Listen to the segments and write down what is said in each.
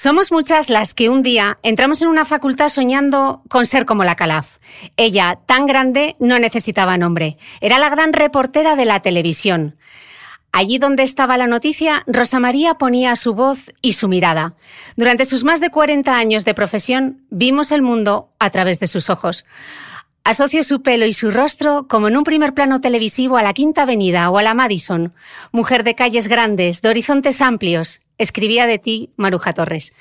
Somos muchas las que un día entramos en una facultad soñando con ser como la Calaf. Ella, tan grande, no necesitaba nombre. Era la gran reportera de la televisión. Allí donde estaba la noticia, Rosa María ponía su voz y su mirada. Durante sus más de 40 años de profesión, vimos el mundo a través de sus ojos. Asocio su pelo y su rostro como en un primer plano televisivo a la Quinta Avenida o a la Madison. Mujer de calles grandes, de horizontes amplios. Escribía de ti Maruja Torres.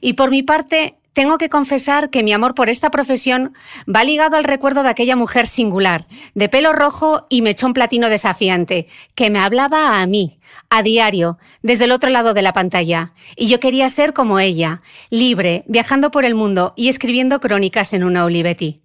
Y por mi parte, tengo que confesar que mi amor por esta profesión va ligado al recuerdo de aquella mujer singular, de pelo rojo y mechón platino desafiante, que me hablaba a mí, a diario, desde el otro lado de la pantalla. Y yo quería ser como ella, libre, viajando por el mundo y escribiendo crónicas en una Olivetti.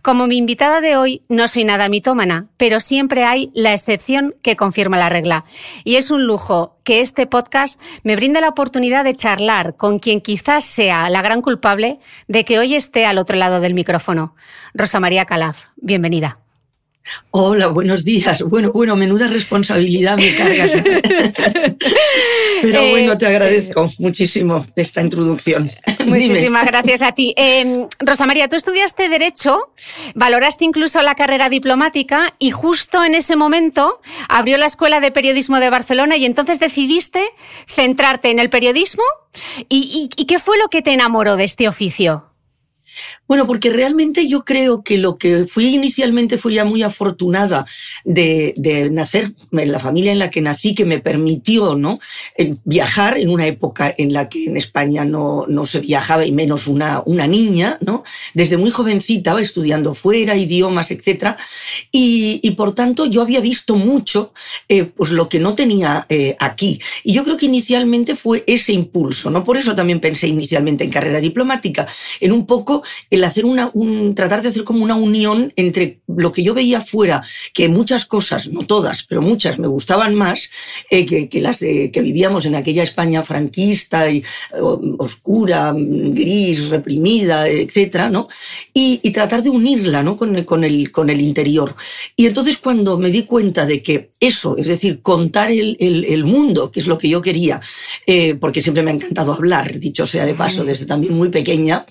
Como mi invitada de hoy, no soy nada mitómana, pero siempre hay la excepción que confirma la regla. Y es un lujo que este podcast me brinde la oportunidad de charlar con quien quizás sea la gran culpable de que hoy esté al otro lado del micrófono. Rosa María Calaf, bienvenida. Hola, buenos días. Bueno, bueno, menuda responsabilidad me cargas. Pero eh, bueno, te agradezco muchísimo esta introducción. Muchísimas gracias a ti. Em, Rosa María, tú estudiaste Derecho, valoraste incluso la carrera diplomática y justo en ese momento abrió la Escuela de Periodismo de Barcelona y entonces decidiste centrarte en el periodismo. y qué fue lo que te enamoró de este oficio? Bueno, porque realmente yo creo que lo que fui inicialmente fue ya muy afortunada de, nacer en la familia en la que nací, que me permitió ¿no? viajar en una época en la que en España no, no se viajaba y menos una, una niña, ¿no? Desde muy jovencita, estudiando fuera, idiomas, etc. Y, por tanto yo había visto mucho eh, pues lo que no tenía eh, aquí. Y yo creo que inicialmente fue ese impulso, ¿no? Por eso también pensé inicialmente en carrera diplomática, en un poco el hacer una, un, tratar de hacer como una unión entre lo que yo veía fuera, que muchas cosas, no todas, pero muchas me gustaban más eh, que, las de, que vivíamos en aquella España franquista y oscura, gris, reprimida, etcétera, ¿no? Y, tratar de unirla, ¿no? Con, con, el, con el interior. Y entonces cuando me di cuenta de que eso, es decir, contar el, el, mundo, que es lo que yo quería, eh, porque siempre me ha encantado hablar, dicho sea de paso, desde también muy pequeña,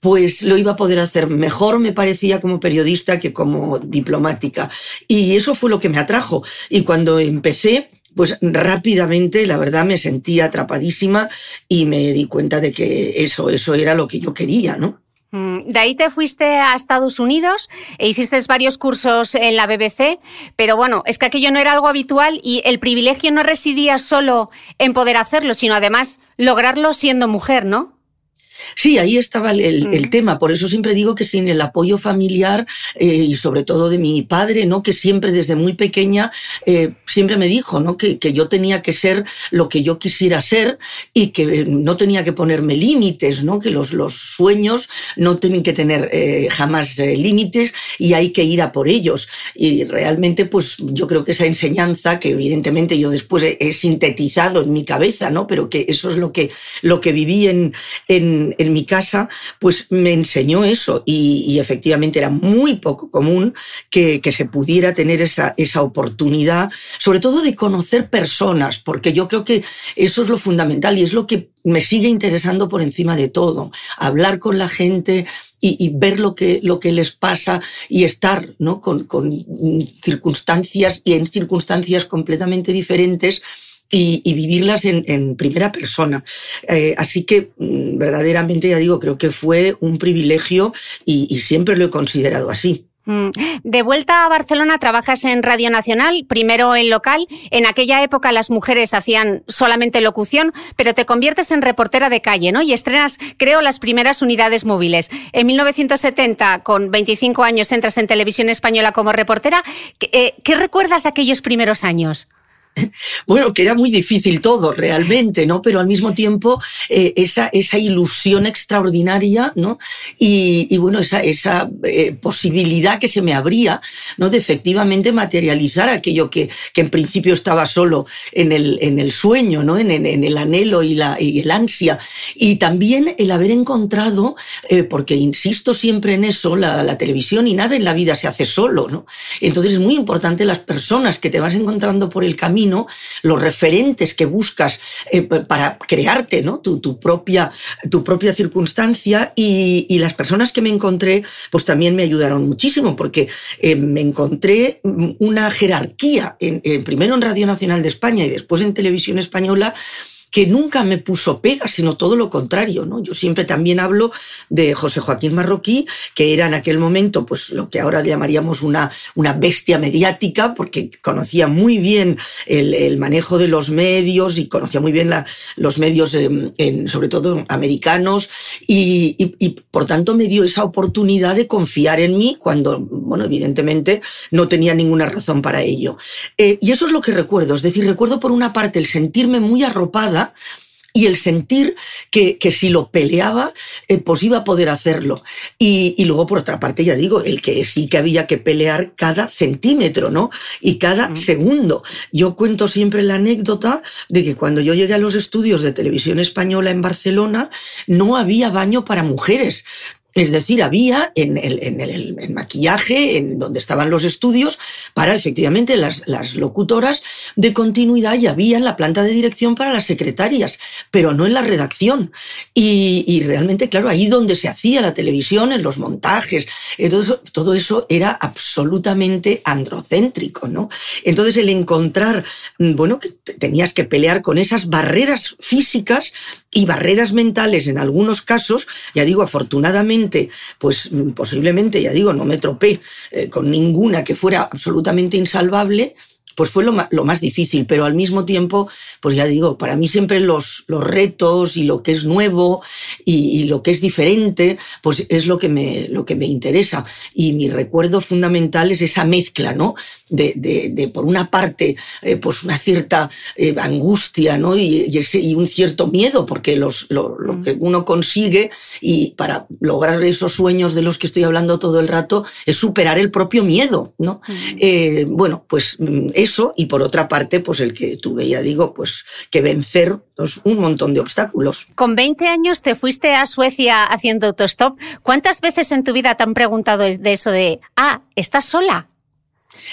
pues lo iba a poder hacer mejor, me parecía, como periodista que como diplomática. Y eso fue lo que me atrajo. Y cuando empecé, pues rápidamente, la verdad, me sentí atrapadísima y me di cuenta de que eso, eso era lo que yo quería, ¿no? Mm, de ahí te fuiste a Estados Unidos e hiciste varios cursos en la BBC, pero bueno, es que aquello no era algo habitual y el privilegio no residía solo en poder hacerlo, sino además lograrlo siendo mujer, ¿no? Sí, ahí estaba el, mm. tema. Por eso siempre digo que sin el apoyo familiar eh, y sobre todo de mi padre, ¿no? Que siempre desde muy pequeña eh, siempre me dijo, ¿no? Que, yo tenía que ser lo que yo quisiera ser y que no tenía que ponerme límites, ¿no? Que los, los sueños no tienen que tener eh, jamás límites y hay que ir a por ellos. Y realmente, pues yo creo que esa enseñanza que evidentemente yo después he, sintetizado en mi cabeza, ¿no? Pero que eso es lo que, lo que viví en, en en, mi casa, pues me enseñó eso y, efectivamente era muy poco común que, se pudiera tener esa, esa oportunidad, sobre todo de conocer personas, porque yo creo que eso es lo fundamental y es lo que me sigue interesando por encima de todo, hablar con la gente y, ver lo que, lo que les pasa y estar ¿no? con, con circunstancias y en circunstancias completamente diferentes y, vivirlas en, primera persona. Eh, así que mm, verdaderamente, ya digo, creo que fue un privilegio y siempre lo he considerado así. Mm. De vuelta a Barcelona, trabajas en Radio Nacional, primero en local. En aquella época las mujeres hacían solamente locución, pero te conviertes en reportera de calle, ¿no? Y estrenas, creo, las primeras unidades móviles. En 1970, con 25 años, entras en Televisión Española como reportera. ¿Qué, eh, ¿qué recuerdas de aquellos primeros años? bueno, que era muy difícil todo realmente, ¿no? Pero al mismo tiempo eh, esa, esa ilusión extraordinaria, ¿no? Y, bueno, esa, esa eh, posibilidad que se me abría, ¿no? De efectivamente materializar aquello que, que en principio estaba solo en el, en el sueño, ¿no? En, en, el anhelo y, la, y el ansia. Y también el haber encontrado, eh, porque insisto siempre en eso, la, la televisión y nada en la vida se hace solo, ¿no? Entonces es muy importante las personas que te vas encontrando por el camino los referentes que buscas eh, para crearte ¿no? tu, propia, tu propia circunstancia y, las personas que me encontré pues también me ayudaron muchísimo porque eh, me encontré una jerarquía, en, primero en Radio Nacional de España y después en Televisión Española que nunca me puso pega, sino todo lo contrario, ¿no? Yo siempre también hablo de José Joaquín Marroquí, que era en aquel momento, pues lo que ahora llamaríamos una, una bestia mediática, porque conocía muy bien el, manejo de los medios y conocía muy bien los medios, en, sobre todo americanos, y, por tanto me dio esa oportunidad de confiar en mí cuando, bueno, evidentemente no tenía ninguna razón para ello. Eh, y eso es lo que recuerdo, es decir, recuerdo por una parte el sentirme muy arropada, y el sentir que, si lo peleaba, eh, pues iba a poder hacerlo. Y, luego, por otra parte, ya digo, el que sí que había que pelear cada centímetro, ¿no? Y cada segundo. Yo cuento siempre la anécdota de que cuando yo llegué a los estudios de televisión española en Barcelona, no había baño para mujeres. Es decir, había en el, maquillaje, en donde estaban los estudios, para efectivamente las, locutoras de continuidad y había en la planta de dirección para las secretarias, pero no en la redacción. Y, realmente, claro, ahí donde se hacía la televisión, en los montajes, todo todo eso era absolutamente androcéntrico, ¿no? Entonces, el encontrar, mm, bueno, que tenías que pelear con esas barreras físicas y barreras mentales en algunos casos, ya digo, afortunadamente, pues mm, posiblemente, ya digo, no me tropé eh, con ninguna que fuera absolutamente insalvable, pues fue lo más, difícil, pero al mismo tiempo, pues ya digo, para mí siempre los, los retos y lo que es nuevo y, lo que es diferente, pues es lo que me, lo que me interesa. Y mi recuerdo fundamental es esa mezcla, ¿no? De, de, por una parte, eh, pues una cierta eh, angustia, ¿no? Y, ese, y, un cierto miedo, porque los, lo, lo, mm. que uno consigue y para lograr esos sueños de los que estoy hablando todo el rato es superar el propio miedo, ¿no? Mm. Eh, bueno, pues mm, eso, y por otra parte, pues el que tuve, ya digo, pues que vencer pues, un montón de obstáculos. Con 20 años te fuiste a Suecia haciendo autostop. ¿Cuántas veces en tu vida te han preguntado de eso de, ah, ¿estás sola?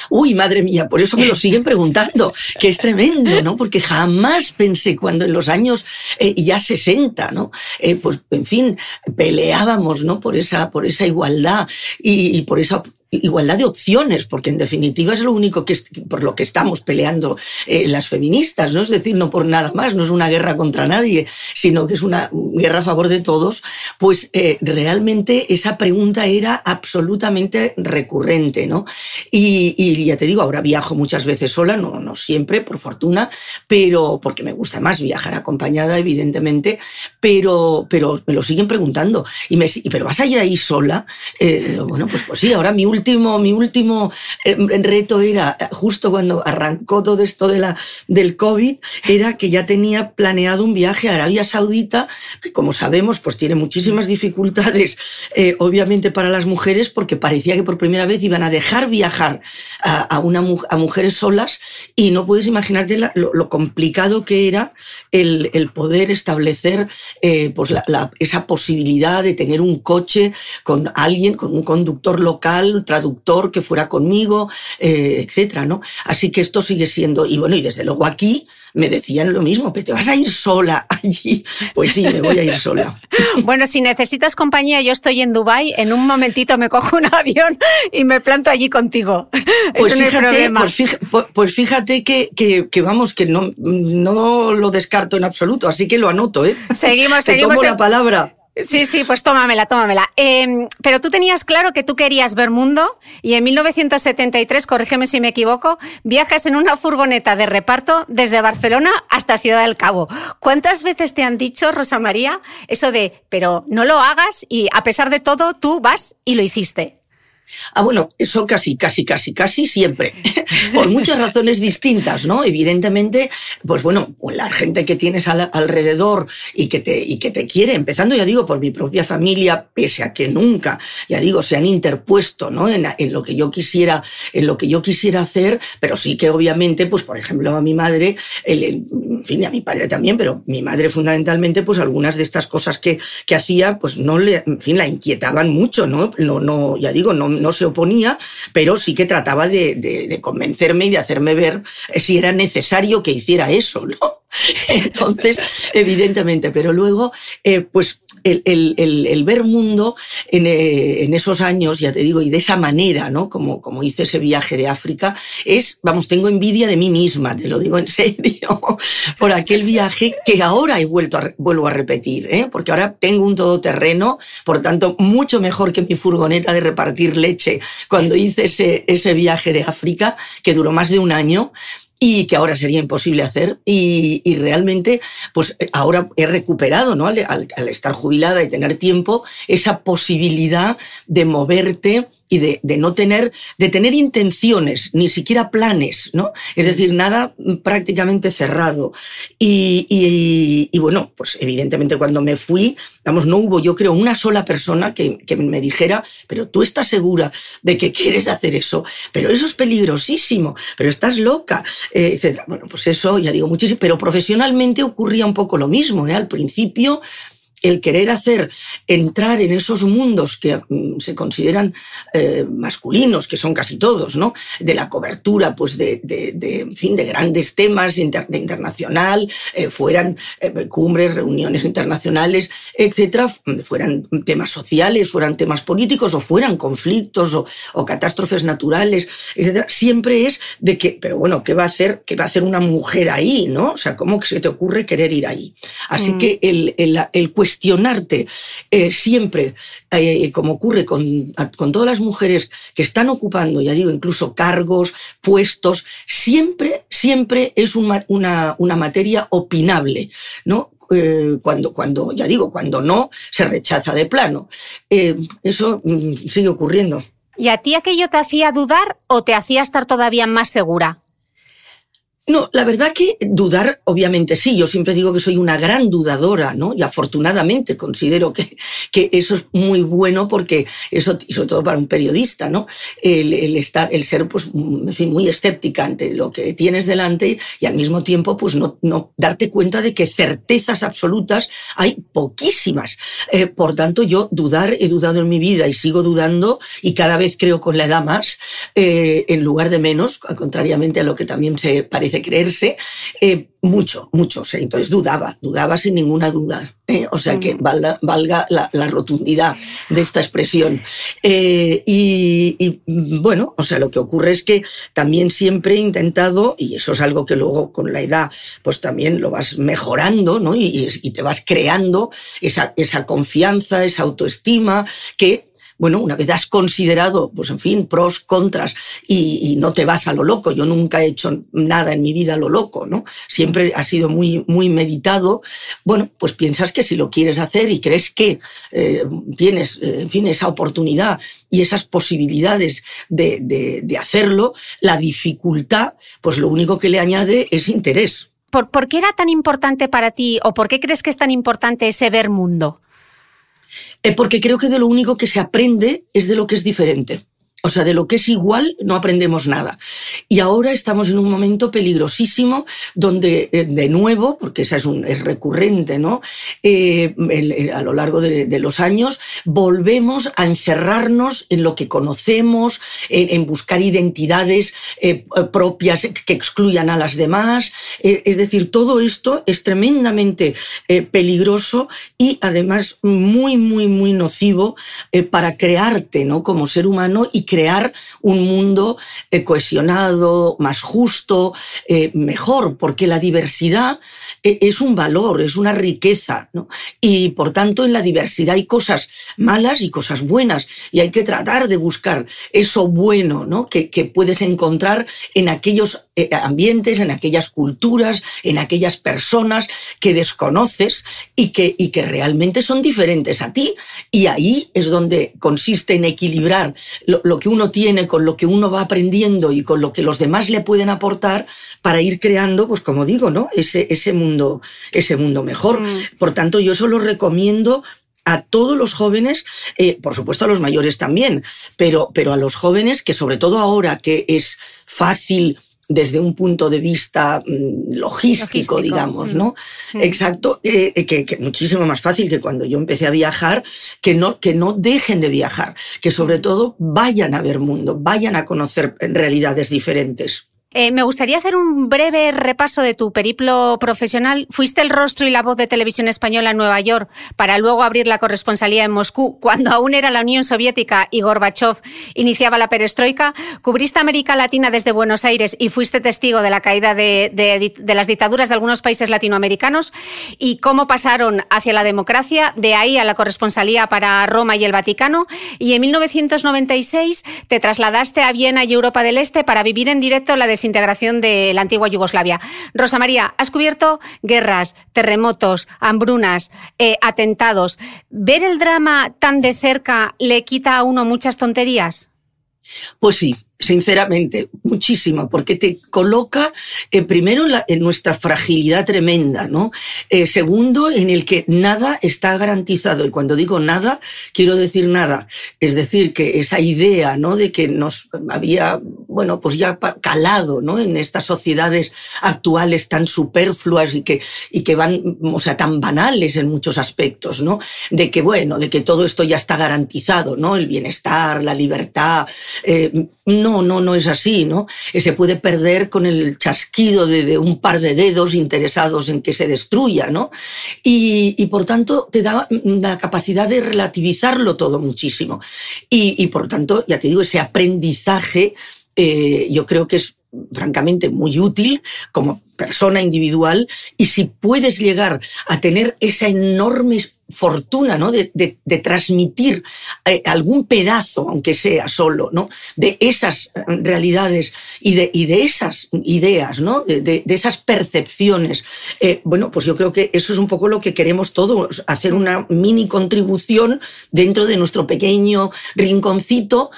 Uy, madre mía, por eso me lo siguen preguntando, que es tremendo, ¿no? Porque jamás pensé cuando en los años eh, ya 60, ¿no? Eh, pues, en fin, peleábamos, ¿no? Por esa, por esa igualdad y, y por esa igualdad de opciones, porque en definitiva es lo único que por lo que estamos peleando eh, las feministas, ¿no? Es decir, no por nada más, no es una guerra contra nadie, sino que es una guerra a favor de todos, pues eh, realmente esa pregunta era absolutamente recurrente, ¿no? Y, ya te digo, ahora viajo muchas veces sola, no, no siempre, por fortuna, pero porque me gusta más viajar acompañada, evidentemente, pero, pero me lo siguen preguntando. Y me, pero vas a ir ahí sola, eh, bueno, pues, pues sí, ahora mi último mi último eh, reto era, justo cuando arrancó todo esto de la, del COVID, era que ya tenía planeado un viaje a Arabia Saudita, que como sabemos, pues tiene muchísimas dificultades, eh, obviamente para las mujeres, porque parecía que por primera vez iban a dejar viajar a, mujeres solas y no puedes imaginarte lo, complicado que era el, poder establecer eh, pues esa posibilidad de tener un coche con alguien, con un conductor local, traductor que fuera conmigo, eh, etcétera, ¿no? Así que esto sigue siendo, y bueno, y desde luego aquí, me decían lo mismo, pero te vas a ir sola allí. Pues sí, me voy a ir sola. Bueno, si necesitas compañía, yo estoy en Dubai, en un momentito me cojo un avión y me planto allí contigo. Pues, fíjate, pues, pues fíjate, que, que, vamos, que no, no lo descarto en absoluto, así que lo anoto, ¿eh? Seguimos, Te seguimos. Tomo la palabra. Sí, sí, pues tómamela, tómamela. Em, pero tú tenías claro que tú querías ver mundo y en 1973, corrígeme si me equivoco, viajas en una furgoneta de reparto desde Barcelona hasta Ciudad del Cabo. ¿Cuántas veces te han dicho, Rosa María, eso de, pero no lo hagas y a pesar de todo tú vas y lo hiciste? Ah, bueno, eso casi, casi, casi, casi siempre, por muchas razones distintas, ¿no? Evidentemente, pues bueno, la gente que tienes alrededor y que, te, y que te quiere, empezando, ya digo, por mi propia familia, pese a que nunca, ya digo, se han interpuesto, ¿no? En, en lo que yo quisiera, en lo que yo quisiera hacer, pero sí que obviamente, pues por ejemplo, a mi madre, el, en fin, a mi padre también, pero mi madre fundamentalmente, pues algunas de estas cosas que, que hacía, pues no le, en fin, la inquietaban mucho, ¿no? No, no, ya digo, no no se oponía, pero sí que trataba de, convencerme y de hacerme ver si era necesario que hiciera eso, ¿no? Entonces, evidentemente, pero luego, eh, pues el, ver mundo eh, en, esos años, ya te digo, y de esa manera, ¿no? Como, como hice ese viaje de África, es, vamos, tengo envidia de mí misma, te lo digo en serio, por aquel viaje que ahora he vuelto a, vuelvo a repetir, ¿eh? porque ahora tengo un todoterreno, por tanto, mucho mejor que mi furgoneta de repartir leche cuando hice ese, ese viaje de África, que duró más de un año, y que ahora sería imposible hacer. Y, realmente, pues ahora he recuperado, ¿no? Al, al, estar jubilada y tener tiempo, esa posibilidad de moverte y de, de, no tener, de tener intenciones, ni siquiera planes, ¿no? Es decir, nada prácticamente cerrado. Y, y, y, bueno, pues evidentemente cuando me fui, vamos, no hubo, yo creo, una sola persona que, que me dijera, pero tú estás segura de que quieres hacer eso, pero eso es peligrosísimo, pero estás loca, eh, etc. Bueno, pues eso ya digo muchísimo, pero profesionalmente ocurría un poco lo mismo, ¿eh? Al principio el querer hacer entrar en esos mundos que mm, se consideran eh, masculinos, que son casi todos, ¿no? De la cobertura, pues de, de, fin, de grandes temas de internacional, eh, fueran eh, cumbres, reuniones internacionales, etcétera, fueran temas sociales, fueran temas políticos o fueran conflictos o, o catástrofes naturales, etcétera. Siempre es de que, pero bueno, ¿qué va a hacer, qué va a hacer una mujer ahí, no? O sea, ¿cómo que se te ocurre querer ir ahí? Así mm. que el, el, el cuestionarte eh, siempre, eh, como ocurre con, con, todas las mujeres que están ocupando, ya digo, incluso cargos, puestos, siempre, siempre es una, una, materia opinable, ¿no? Eh, cuando, cuando, ya digo, cuando no, se rechaza de plano. eso mm, sigue ocurriendo. ¿Y a ti aquello te hacía dudar o te hacía estar todavía más segura? No, la verdad que dudar, obviamente sí, yo siempre digo que soy una gran dudadora, ¿no? Y afortunadamente considero que, que eso es muy bueno porque eso, y sobre todo para un periodista, ¿no? El, estar, el ser, pues, en fin, muy escéptica ante lo que tienes delante y al mismo tiempo, pues, no, no darte cuenta de que certezas absolutas hay poquísimas. Eh, por tanto, yo dudar, he dudado en mi vida y sigo dudando y cada vez creo con la edad más, eh, en lugar de menos, contrariamente a lo que también se parece de creerse, eh, mucho, mucho. entonces dudaba, dudaba sin ninguna duda. ¿eh? o sea, que valga, valga la, rotundidad de esta expresión. Eh, y, bueno, o sea, lo que ocurre es que también siempre he intentado, y eso es algo que luego con la edad, pues también lo vas mejorando, ¿no? Y, y te vas creando esa, esa confianza, esa autoestima que bueno, una vez has considerado, pues en fin, pros, contras, y, no te vas a lo loco. Yo nunca he hecho nada en mi vida a lo loco, ¿no? Siempre ha sido muy, muy meditado. Bueno, pues piensas que si lo quieres hacer y crees que eh, tienes, eh, en fin, esa oportunidad y esas posibilidades de, hacerlo, la dificultad, pues lo único que le añade es interés. ¿Por, ¿Por qué era tan importante para ti o por qué crees que es tan importante ese ver mundo? Eh, porque creo que de lo único que se aprende es de lo que es diferente. O sea, de lo que es igual no aprendemos nada. Y ahora estamos en un momento peligrosísimo donde, eh, de nuevo, porque esa es, recurrente, ¿no? Eh, a lo largo de, los años, volvemos a encerrarnos en lo que conocemos, en, buscar identidades eh, propias que excluyan a las demás. es decir, todo esto es tremendamente peligroso y además muy, muy, muy nocivo para crearte, ¿no? Como ser humano y crear un mundo cohesionado, más justo, mejor, porque la diversidad es un valor, es una riqueza, ¿no? Y por tanto en la diversidad hay cosas malas y cosas buenas, y hay que tratar de buscar eso bueno, ¿no? Que, que puedes encontrar en aquellos eh, ambientes, en aquellas culturas, en aquellas personas que desconoces y que, y que realmente son diferentes a ti. Y ahí es donde consiste en equilibrar lo, lo que uno tiene con lo que uno va aprendiendo y con lo que los demás le pueden aportar para ir creando, pues como digo, ¿no? Ese, ese mundo, ese mundo mejor. Mm. Por tanto, yo eso lo recomiendo a todos los jóvenes, eh, por supuesto a los mayores también, pero, pero a los jóvenes que sobre todo ahora que es fácil desde un punto de vista mm, logístico, digamos, mm. ¿no? Exacto, eh, eh, que, que, muchísimo más fácil que cuando yo empecé a viajar, que no, que no dejen de viajar, que sobre todo vayan a ver mundo, vayan a conocer realidades diferentes. Eh, me gustaría hacer un breve repaso de tu periplo profesional. Fuiste el rostro y la voz de televisión española en Nueva York para luego abrir la corresponsalía en Moscú cuando aún era la Unión Soviética y Gorbachev iniciaba la perestroika. Cubriste América Latina desde Buenos Aires y fuiste testigo de la caída de, las dictaduras de algunos países latinoamericanos y cómo pasaron hacia la democracia, de ahí a la corresponsalía para Roma y el Vaticano. Y en 1996 te trasladaste a Viena y Europa del Este para vivir en directo la integración de la antigua Yugoslavia. Rosa María, has cubierto guerras, terremotos, hambrunas, eh, atentados. ¿Ver el drama tan de cerca le quita a uno muchas tonterías? Pues sí, sinceramente, muchísimo, porque te coloca eh, primero en, nuestra fragilidad tremenda, ¿no? Eh, segundo, en el que nada está garantizado. Y cuando digo nada, quiero decir nada. Es decir, que esa idea, ¿no? De que nos había, bueno, pues ya calado, ¿no? En estas sociedades actuales tan superfluas y que, y que van, o sea, tan banales en muchos aspectos, ¿no? De que, bueno, de que todo esto ya está garantizado, ¿no? El bienestar, la libertad, eh, no, no, no es así, ¿no? Se puede perder con el chasquido de, un par de dedos interesados en que se destruya, ¿no? Y, por tanto te da la capacidad de relativizarlo todo muchísimo. Y, por tanto, ya te digo, ese aprendizaje eh, yo creo que es francamente muy útil como persona individual y si puedes llegar a tener esa enorme fortuna, ¿no? De, transmitir eh, algún pedazo, aunque sea solo, ¿no? De esas eh, realidades y de, y de esas ideas, ¿no? De, esas percepciones. Eh, bueno, pues yo creo que eso es un poco lo que queremos todos, hacer una mini contribución dentro de nuestro pequeño rinconcito,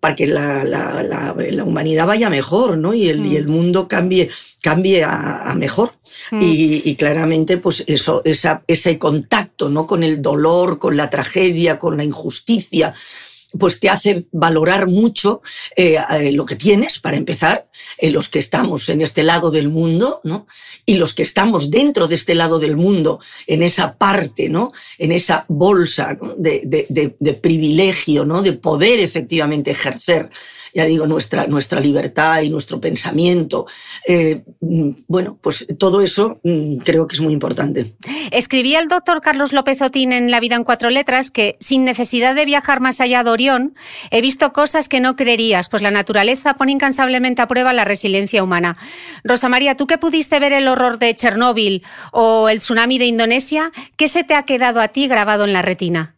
para que la, humanidad vaya mejor, ¿no? Y el, y el mm. mundo cambie, cambie a, mejor. Mm. Y, claramente, pues eso, esa, ese contacto, ¿no? Con el dolor, con la tragedia, con la injusticia, pues te hace valorar mucho eh, eh, lo que tienes, para empezar, eh, los que estamos en este lado del mundo, ¿no? Y los que estamos dentro de este lado del mundo, en esa parte, ¿no? En esa bolsa de, de, de, privilegio, ¿no? De poder efectivamente ejercer ya digo, nuestra, nuestra libertad y nuestro pensamiento. Eh, mm, bueno, pues todo eso mm, creo que es muy importante. Escribía el doctor Carlos López Otín en La vida en cuatro letras que sin necesidad de viajar más allá de Orión, he visto cosas que no creerías, pues la naturaleza pone incansablemente a prueba la resiliencia humana. Rosa María, tú que pudiste ver el horror de Chernóbil o el tsunami de Indonesia, ¿qué se te ha quedado a ti grabado en la retina?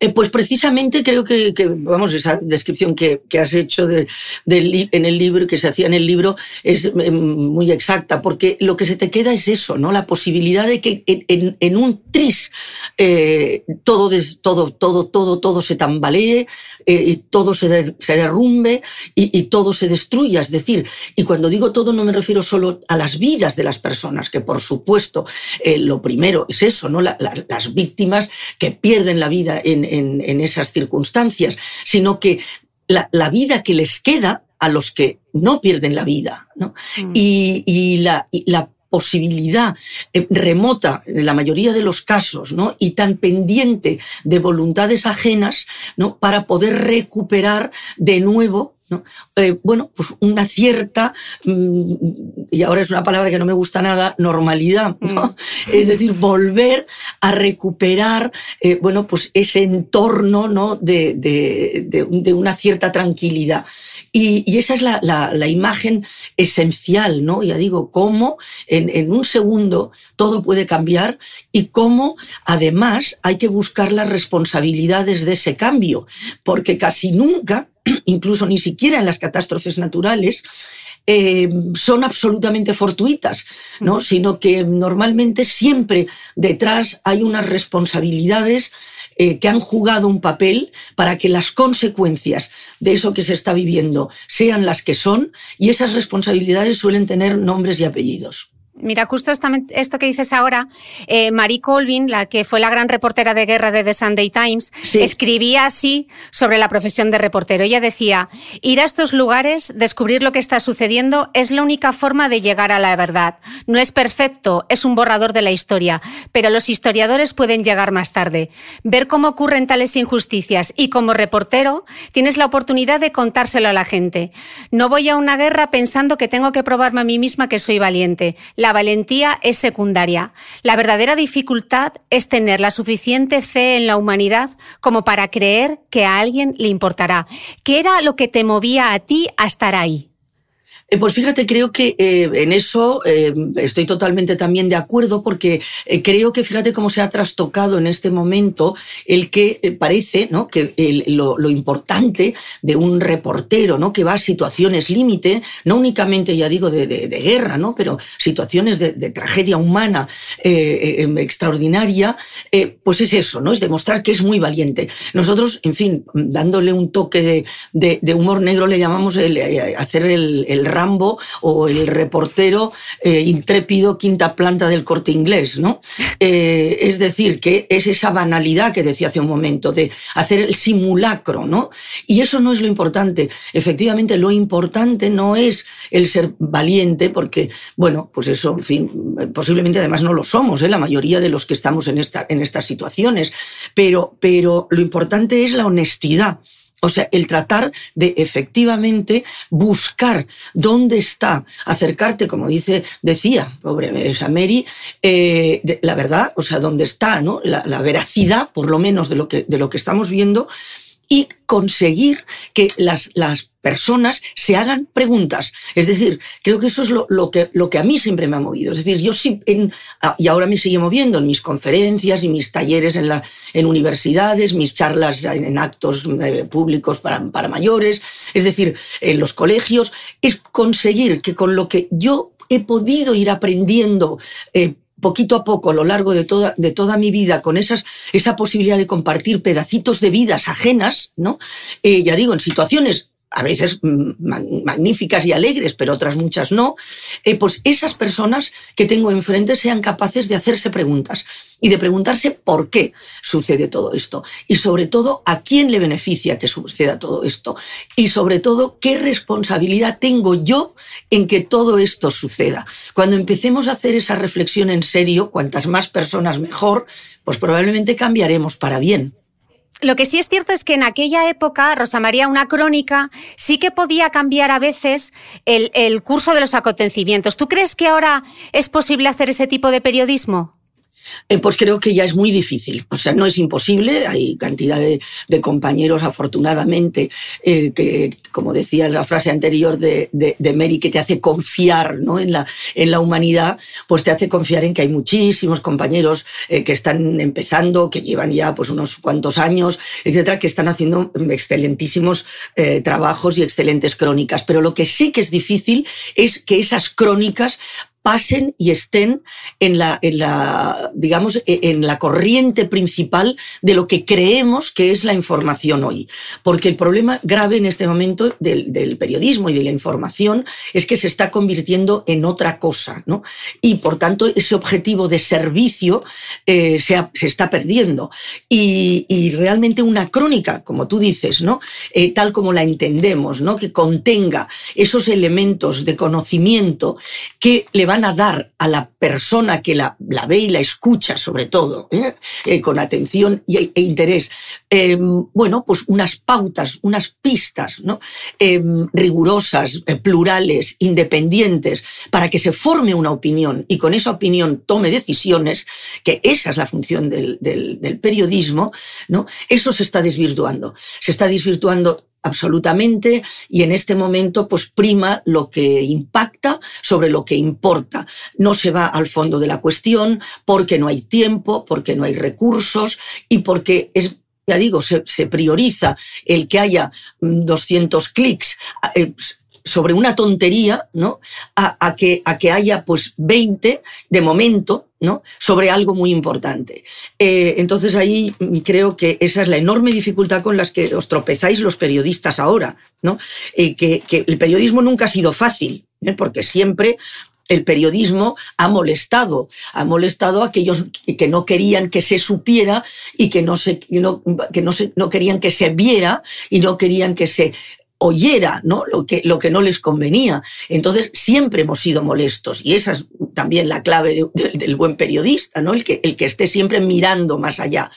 Eh, pues precisamente creo que, vamos, esa descripción que, has hecho de, en el libro, que se hacía en el libro, es em, muy exacta, porque lo que se te queda es eso, ¿no? La posibilidad de que en, un tris eh, todo, todo, todo, todo, todo se tambalee, eh, todo se, derrumbe y, todo se destruya. Es decir, y cuando digo todo no me refiero solo a las vidas de las personas, que por supuesto lo primero es eso, ¿no? las víctimas que pierden la vida en, esas circunstancias, sino que la, vida que les queda a los que no pierden la vida. ¿no? Mm. Y, la, la posibilidad eh, remota en la mayoría de los casos, ¿no? Y tan pendiente de voluntades ajenas, ¿no? Para poder recuperar de nuevo eh, bueno, pues una cierta, mm, y ahora es una palabra que no me gusta nada, normalidad, mm. Es decir, volver a recuperar, eh, bueno, pues ese entorno, ¿no? De, de, una cierta tranquilidad. Y, esa es la, imagen esencial, ¿no? Ya digo, cómo en, en un segundo todo puede cambiar y cómo además hay que buscar las responsabilidades de ese cambio, porque casi nunca incluso ni siquiera en las catástrofes naturales, eh, son absolutamente fortuitas, ¿no? sino que normalmente siempre detrás hay unas responsabilidades eh, que han jugado un papel para que las consecuencias de eso que se está viviendo sean las que son y esas responsabilidades suelen tener nombres y apellidos. Mira, justo esto que dices ahora, eh, Marie Colvin, la que fue la gran reportera de guerra de The Sunday Times, escribía así sobre la profesión de reportero. Ella decía, ir a estos lugares, descubrir lo que está sucediendo, es la única forma de llegar a la verdad. No es perfecto, es un borrador de la historia, pero los historiadores pueden llegar más tarde. Ver cómo ocurren tales injusticias y como reportero tienes la oportunidad de contárselo a la gente. No voy a una guerra pensando que tengo que probarme a mí misma que soy valiente la valentía es secundaria. La verdadera dificultad es tener la suficiente fe en la humanidad como para creer que a alguien le importará. ¿Qué era lo que te movía a ti a estar ahí? Eh, pues fíjate, creo que eh, en eso eh, estoy totalmente también de acuerdo porque creo que fíjate cómo se ha trastocado en este momento el que parece ¿no? que lo, importante de un reportero ¿no? que va a situaciones límite, no únicamente, ya digo, de, guerra, ¿no? pero situaciones de, tragedia humana em, extraordinaria, pues es eso, ¿no? es demostrar que es muy valiente. Nosotros, en fin, dándole un toque de, humor negro, le llamamos el, hacer el, el Rambo o el reportero eh, intrépido quinta planta del corte inglés, ¿no? Eh, es decir, que es esa banalidad que decía hace un momento, de hacer el simulacro, ¿no? Y eso no es lo importante. Efectivamente, lo importante no es el ser valiente, porque, bueno, pues eso, en fin, posiblemente además no lo somos, ¿eh? la mayoría de los que estamos en, esta, en estas situaciones, pero, pero lo importante es la honestidad. O sea, el tratar de efectivamente buscar dónde está, acercarte, como dice, decía, pobre Mary, eh, la verdad, o sea, dónde está, ¿no? La, la, veracidad, por lo menos, de lo que, de lo que estamos viendo, y conseguir que las, las personas se hagan preguntas. Es decir, creo que eso es lo, lo, que, lo que a mí siempre me ha movido. Es decir, yo sí, en, y ahora me sigue moviendo en mis conferencias y mis talleres en, la, en universidades, mis charlas en, actos eh, públicos para, para mayores, es decir, en los colegios, es conseguir que con lo que yo he podido ir aprendiendo, eh, poquito a poco a lo largo de toda, de toda mi vida con esas, esa posibilidad de compartir pedacitos de vidas ajenas, ¿no? Eh, ya digo, en situaciones a veces mm, magníficas y alegres, pero otras muchas no, eh, pues esas personas que tengo enfrente sean capaces de hacerse preguntas y de preguntarse por qué sucede todo esto y sobre todo a quién le beneficia que suceda todo esto y sobre todo qué responsabilidad tengo yo en que todo esto suceda. Cuando empecemos a hacer esa reflexión en serio, cuantas más personas mejor, pues probablemente cambiaremos para bien. Lo que sí es cierto es que en aquella época, Rosa María, una crónica sí que podía cambiar a veces el, el curso de los acontecimientos. ¿Tú crees que ahora es posible hacer ese tipo de periodismo? Eh, pues creo que ya es muy difícil. O sea, no es imposible. Hay cantidad de, compañeros, afortunadamente, eh, que, como decía la frase anterior de, Mary, que te hace confiar ¿no? en, la, en la humanidad, pues te hace confiar en que hay muchísimos compañeros eh, que están empezando, que llevan ya pues unos cuantos años, etcétera, que están haciendo excelentísimos trabajos y excelentes crónicas. Pero lo que sí que es difícil es que esas crónicas pasen y estén en la, digamos, e, en la corriente principal de lo que creemos que es la información hoy. Porque el problema grave en este momento del, periodismo y de la información es que se está convirtiendo en otra cosa, ¿no? Y por tanto, ese objetivo de servicio eh, se, se, está perdiendo. Y, y, realmente una crónica, como tú dices, ¿no? Eh, tal como la entendemos, ¿no? Que contenga esos elementos de conocimiento que le van a dar a la persona que la, ve y la escucha, sobre todo, ¿eh? eh con atención y, e interés, em, bueno, pues unas pautas, unas pistas, ¿no? Em, rigurosas, eh, plurales, independientes, para que se forme una opinión y con esa opinión tome decisiones, que esa es la función del, del, del periodismo, ¿no? Eso se está desvirtuando. Se está desvirtuando absolutamente y en este momento pues prima lo que impacta sobre lo que importa. No se va al fondo de la cuestión porque no hay tiempo, porque no hay recursos y porque es ya digo, se, prioriza el que haya 200 clics eh, sobre una tontería, ¿no? A, a, que, a que haya pues 20 de momento, Sobre algo muy importante. Eh, entonces ahí creo que esa es la enorme dificultad con las que os tropezáis los periodistas ahora. Eh, que, el periodismo nunca ha sido fácil, ¿eh? porque siempre el periodismo ha molestado, ha molestado a aquellos que no querían que se supiera y que no, se, que no, se, no querían que se viera y no querían que se oyera ¿no? lo, que, lo que no les convenía. Entonces, siempre hemos sido molestos y esa es también la clave de, de, del buen periodista, ¿no? el, que, el que esté siempre mirando más allá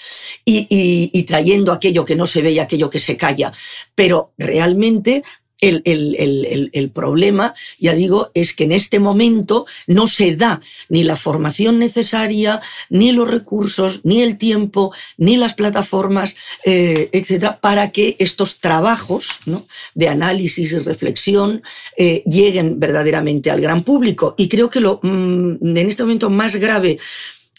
y, y, y trayendo aquello que no se ve y aquello que se calla. Pero realmente el, el, el, el, problema, ya digo, es que en este momento no se da ni la formación necesaria, ni los recursos, ni el tiempo, ni las plataformas, eh, etcétera, para que estos trabajos ¿no? de análisis y reflexión eh, lleguen verdaderamente al gran público. Y creo que lo, mmm, en este momento más grave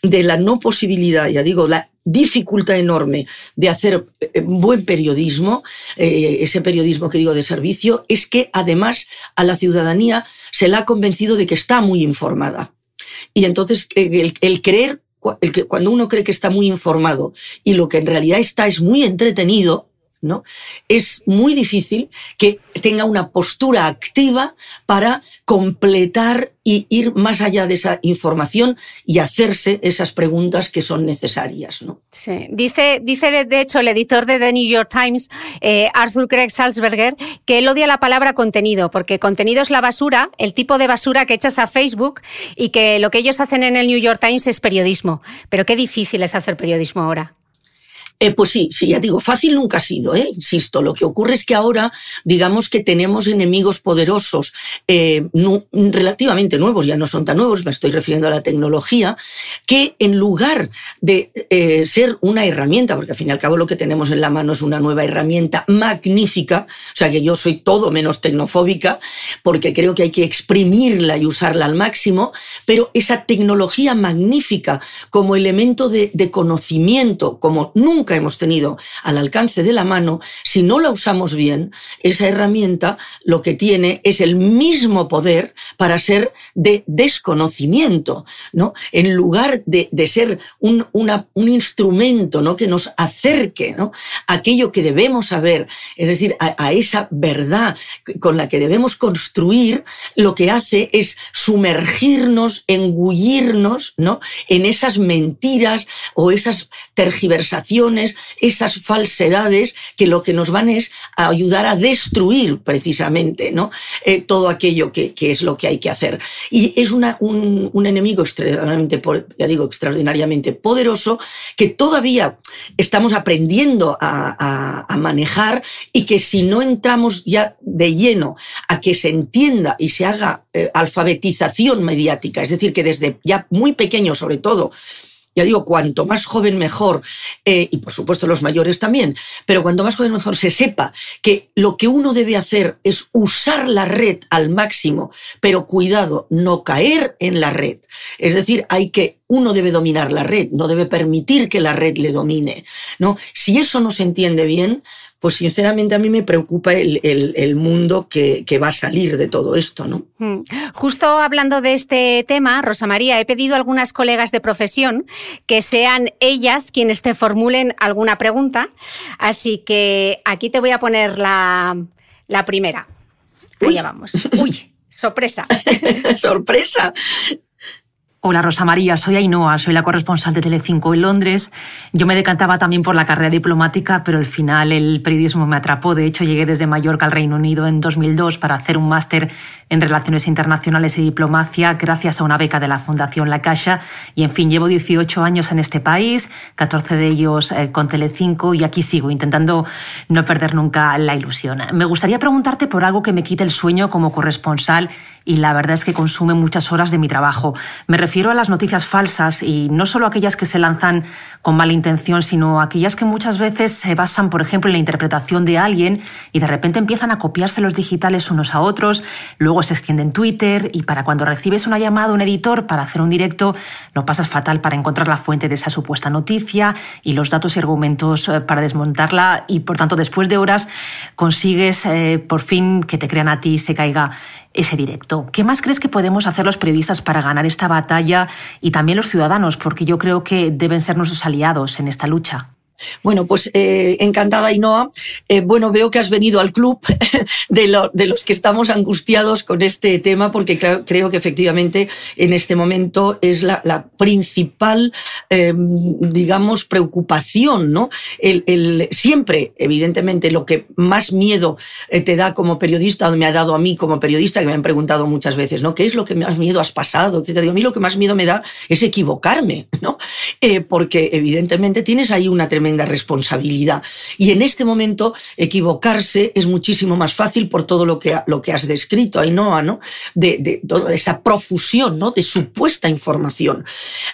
de la no posibilidad, ya digo, la dificultad enorme de hacer eh, buen periodismo, eh, ese periodismo que digo de servicio, es que además a la ciudadanía se la ha convencido de que está muy informada. Y entonces eh, el, el creer, cuando uno cree que está muy informado y lo que en realidad está es muy entretenido, Es muy difícil que tenga una postura activa para completar y ir más allá de esa información y hacerse esas preguntas que son necesarias. Sí. Dice, dice, de hecho, el editor de The New York Times, eh, Arthur Craig Salzberger, que él odia la palabra contenido, porque contenido es la basura, el tipo de basura que echas a Facebook y que lo que ellos hacen en el New York Times es periodismo. Pero qué difícil es hacer periodismo ahora. Eh, pues sí, sí, ya digo, fácil nunca ha sido, ¿eh? insisto. Lo que ocurre es que ahora, digamos que tenemos enemigos poderosos, eh, relativamente nuevos, ya no son tan nuevos, me estoy refiriendo a la tecnología, que en lugar de ser una herramienta, porque al fin y al cabo lo que tenemos en la mano es una nueva herramienta magnífica, o sea que yo soy todo menos tecnofóbica, porque creo que hay que exprimirla y usarla al máximo, pero esa tecnología magnífica como elemento de conocimiento, como nunca hemos tenido al alcance de la mano, si no la usamos bien, esa herramienta lo que tiene es el mismo poder para ser de desconocimiento, ¿no? En lugar de, de ser un, un, instrumento, ¿no? Que nos acerque, ¿no? Aquello que debemos saber, es decir, a, a esa verdad con la que debemos construir, lo que hace es sumergirnos, engullirnos, ¿no? En esas mentiras o esas tergiversaciones esas falsedades que lo que nos van es a ayudar a destruir precisamente ¿no? Eh, todo aquello que, que, es lo que hay que hacer. Y es un, un, enemigo extraordinariamente, ya digo, extraordinariamente poderoso que todavía estamos aprendiendo a manejar y que si no entramos ya de lleno a que se entienda y se haga eh, alfabetización mediática, es decir, que desde ya muy pequeño sobre todo, ya digo, cuanto más joven mejor, eh, y por supuesto los mayores también, pero cuanto más joven mejor se sepa que lo que uno debe hacer es usar la red al máximo, pero cuidado, no caer en la red. Es decir, hay que, uno debe dominar la red, no debe permitir que la red le domine, ¿no? Si eso no se entiende bien, pues sinceramente a mí me preocupa el, mundo que, va a salir de todo esto, ¿no? Mm. Justo hablando de este tema, Rosa María, he pedido a algunas colegas de profesión que sean ellas quienes te formulen alguna pregunta, así que aquí te voy a poner la, primera. Allá vamos. Uy, sorpresa. sorpresa. Hola Rosa María, soy Ainhoa, soy la corresponsal de Telecinco en Londres. Yo me decantaba también por la carrera diplomática, pero al final el periodismo me atrapó. De hecho, llegué desde Mallorca al Reino Unido en 2002 para hacer un máster en Relaciones Internacionales y Diplomacia gracias a una beca de la Fundación La Caixa. Y en fin, llevo 18 años en este país, 14 de ellos eh, con Telecinco y aquí sigo intentando no perder nunca la ilusión. Me gustaría preguntarte por algo que me quite el sueño como corresponsal y la verdad es que consume muchas horas de mi trabajo. Me refiero a las noticias falsas y no solo aquellas que se lanzan con mala intención, sino aquellas que muchas veces se basan, por ejemplo, en la interpretación de alguien y de repente empiezan a copiarse los digitales unos a otros, luego se extiende en Twitter y para cuando recibes una llamada un editor para hacer un directo, lo pasas fatal para encontrar la fuente de esa supuesta noticia y los datos y argumentos eh, para desmontarla y por tanto después de horas consigues eh, por fin que te crean a ti y se caiga ese directo. ¿Qué más crees que podemos hacer los periodistas para ganar esta batalla y también los ciudadanos? Porque yo creo que deben ser nuestros aliados en esta lucha. Bueno, pues eh, encantada, Ainoa. Eh, bueno, veo que has venido al club de, los que estamos angustiados con este tema, porque creo, que efectivamente en este momento es la, principal, em, digamos, preocupación, ¿no? El, siempre, evidentemente, lo que más miedo eh, te da como periodista, me ha dado a mí como periodista, que me han preguntado muchas veces, ¿no? ¿Qué es lo que más miedo has pasado? Etcétera. a mí lo que más miedo me da es equivocarme, ¿no? porque evidentemente tienes ahí una tremenda responsabilidad. Y en este momento equivocarse es muchísimo más fácil por todo lo que, lo que has descrito, Ainhoa, ¿no? De, de toda esa profusión, ¿no? De supuesta información.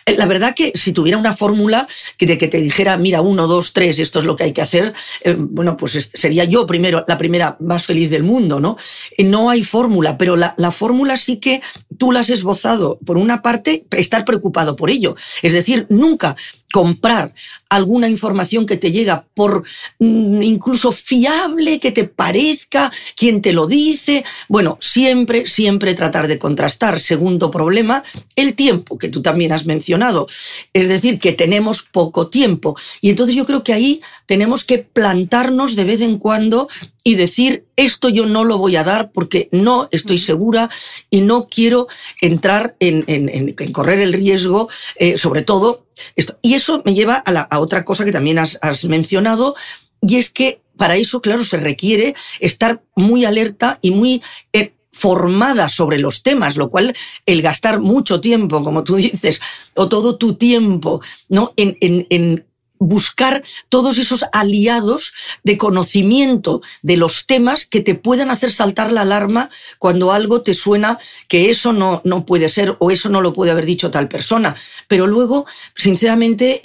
Eh, la verdad que si tuviera una fórmula que de que te dijera, mira, uno, dos, tres, esto es lo que hay que hacer, eh, bueno, pues sería yo primero, la primera más feliz del mundo, ¿no? Eh, no hay fórmula, pero la, la fórmula sí que tú la has esbozado. Por una parte, estar preocupado por ello. Es decir, nunca comprar alguna información que te llega por mm, incluso fiable que te parezca, quien te lo dice. Bueno, siempre, siempre tratar de contrastar. Segundo problema, el tiempo, que tú también has mencionado. Es decir, que tenemos poco tiempo. Y entonces yo creo que ahí tenemos que plantarnos de vez en cuando y decir, esto yo no lo voy a dar porque no estoy segura y no quiero entrar en, correr el riesgo, eh, sobre todo esto. Y eso me lleva a, otra cosa que también has, mencionado, y es que para eso, claro, se requiere estar muy alerta y muy eh, formada sobre los temas, lo cual el gastar mucho tiempo, como tú dices, o todo tu tiempo, ¿no? En, en, en buscar todos esos aliados de conocimiento de los temas que te puedan hacer saltar la alarma cuando algo te suena que eso no, no puede ser o eso no lo puede haber dicho tal persona. Pero luego, sinceramente,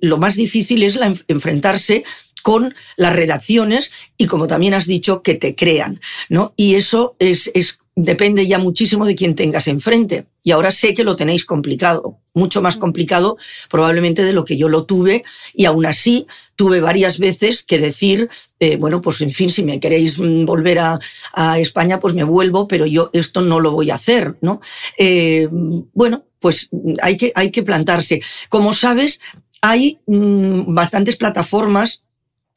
lo más difícil es enfrentarse con las redacciones y como también has dicho, que te crean, ¿no? Y eso es, es depende ya muchísimo de quién tengas enfrente. Y ahora sé que lo tenéis complicado, mucho más complicado probablemente de lo que yo lo tuve. Y aún así tuve varias veces que decir, eh, bueno, pues en fin, si me queréis volver a, España, pues me vuelvo, pero yo esto no lo voy a hacer, ¿no? Eh, bueno, pues hay que, hay que plantarse. Como sabes, hay mm, bastantes plataformas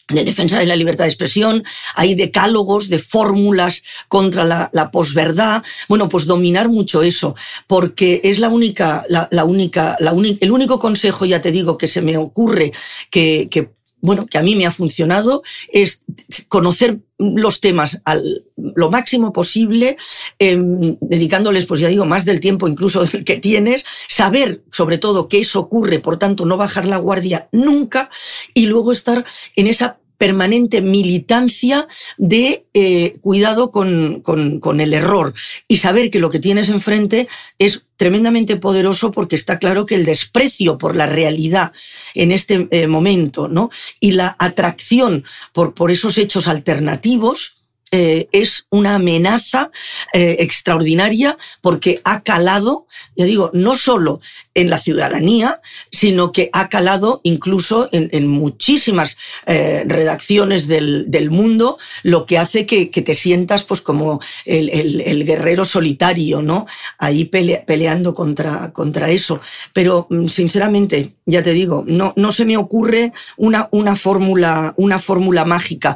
de defensa de la libertad de expresión, hay decálogos de fórmulas contra la, la, posverdad. Bueno, pues dominar mucho eso, porque es la única, la, única, la el único consejo, ya te digo, que se me ocurre que, que bueno, que a mí me ha funcionado, es conocer los temas al, lo máximo posible, em, dedicándoles, pues ya digo, más del tiempo incluso del que tienes, saber sobre todo que eso ocurre, por tanto, no bajar la guardia nunca y luego estar en esa permanente militancia de eh, cuidado con, con, el error y saber que lo que tienes enfrente es tremendamente poderoso porque está claro que el desprecio por la realidad en este eh, momento ¿no? y la atracción por, por esos hechos alternativos eh, es una amenaza extraordinaria porque ha calado, ya digo, no solo en la ciudadanía, sino que ha calado incluso en, muchísimas eh, redacciones del, mundo, lo que hace que, te sientas pues como el, guerrero solitario, ¿no? Ahí peleando contra, contra eso. Pero mm, sinceramente, ya te digo, no, no se me ocurre una, una fórmula, una fórmula mágica.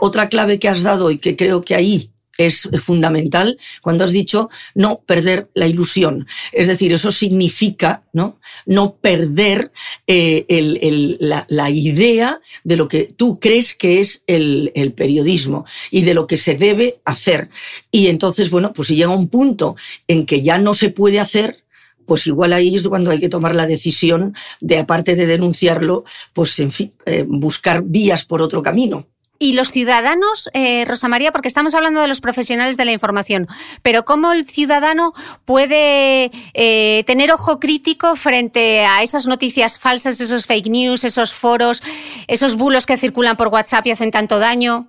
otra clave que has dado y que creo que ahí es fundamental cuando has dicho no perder la ilusión. Es decir, eso significa no, no perder eh, la, idea de lo que tú crees que es el, el, periodismo y de lo que se debe hacer. Y entonces, bueno, pues si llega un punto en que ya no se puede hacer, pues igual ahí es cuando hay que tomar la decisión de, aparte de denunciarlo, pues en fin, eh, buscar vías por otro camino. Y los ciudadanos, eh, Rosa María, porque estamos hablando de los profesionales de la información, pero ¿cómo el ciudadano puede eh, tener ojo crítico frente a esas noticias falsas, esos fake news, esos foros, esos bulos que circulan por WhatsApp y hacen tanto daño?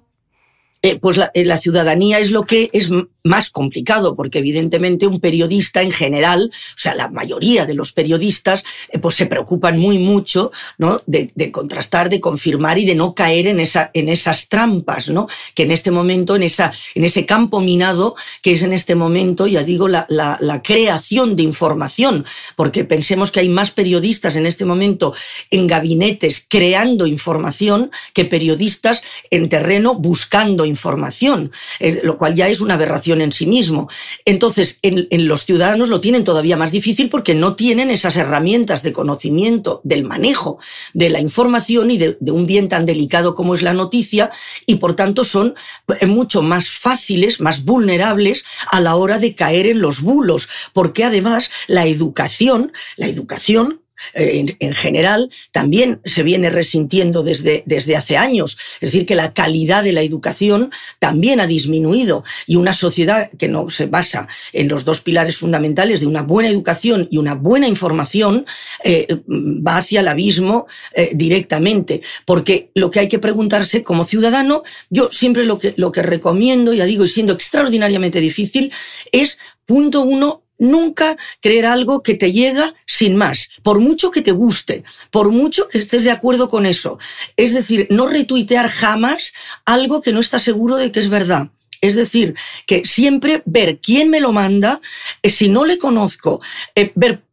Eh, pues la, la, ciudadanía es lo que es más complicado, porque evidentemente un periodista en general, o sea, la mayoría de los periodistas, eh, pues se preocupan muy mucho, ¿no? De, contrastar, de confirmar y de no caer en, esa, en esas trampas, ¿no? Que en este momento, en, esa, en ese campo minado, que es en este momento, ya digo, la, la, creación de información, porque pensemos que hay más periodistas en este momento en gabinetes creando información que periodistas en terreno buscando información, eh, lo cual ya es una aberración en sí mismo. Entonces, en, los ciudadanos lo tienen todavía más difícil porque no tienen esas herramientas de conocimiento del manejo de la información y de, un bien tan delicado como es la noticia y por tanto son eh, mucho más fáciles, más vulnerables a la hora de caer en los bulos, porque además la educación, la educación eh, en, general también se viene resintiendo desde, desde hace años. Es decir, que la calidad de la educación también ha disminuido y una sociedad que no se basa en los dos pilares fundamentales de una buena educación y una buena información eh, va hacia el abismo eh, directamente. Porque lo que hay que preguntarse como ciudadano, yo siempre lo que, lo que recomiendo, ya digo, y siendo extraordinariamente difícil, es punto uno, nunca creer algo que te llega sin más, por mucho que te guste, por mucho que estés de acuerdo con eso. Es decir, no retuitear jamás algo que no estás seguro de que es verdad. Es decir, que siempre ver quién me lo manda, eh, si no le conozco, eh, ver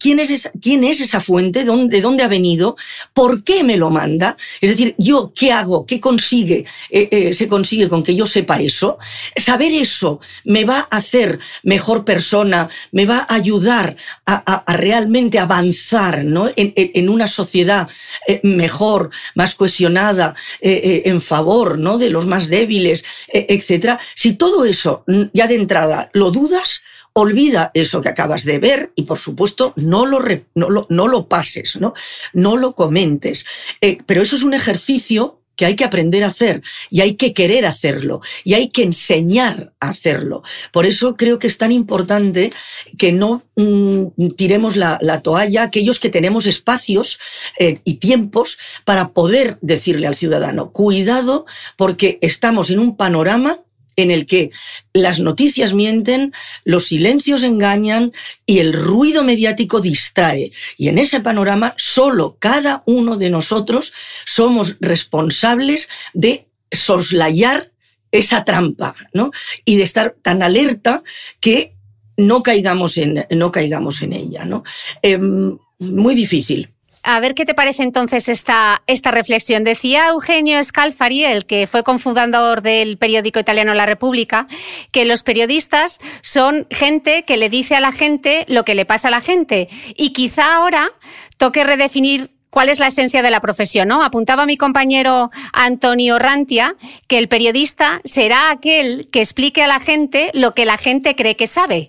¿Quién es, esa, ¿Quién es esa fuente? ¿De dónde ha venido? ¿Por qué me lo manda? Es decir, yo, ¿qué hago? ¿Qué consigue? Eh, eh, ¿Se consigue con que yo sepa eso? Saber eso me va a hacer mejor persona, me va a ayudar a, realmente avanzar ¿no? en, una sociedad eh, mejor, más cohesionada, en favor ¿no? de los más débiles, etc. Si todo eso ya de entrada lo dudas, olvida eso que acabas de ver y por supuesto no lo, no lo, pases, ¿no? no lo comentes. Eh, pero eso es un ejercicio que hay que aprender a hacer y hay que querer hacerlo y hay que enseñar a hacerlo. Por eso creo que es tan importante que no mm, tiremos la, toalla aquellos que tenemos espacios eh, y tiempos para poder decirle al ciudadano, cuidado porque estamos en un panorama en el que las noticias mienten, los silencios engañan y el ruido mediático distrae. Y en ese panorama solo cada uno de nosotros somos responsables de soslayar esa trampa, ¿no? Y de estar tan alerta que no caigamos en, no caigamos en ella, ¿no? Em, muy difícil. A ver qué te parece entonces esta, esta reflexión. Decía Eugenio Scalfari, el que fue cofundador del periódico italiano La República, que los periodistas son gente que le dice a la gente lo que le pasa a la gente. Y quizá ahora toque redefinir cuál es la esencia de la profesión, ¿no? Apuntaba mi compañero Antonio Rantia que el periodista será aquel que explique a la gente lo que la gente cree que sabe.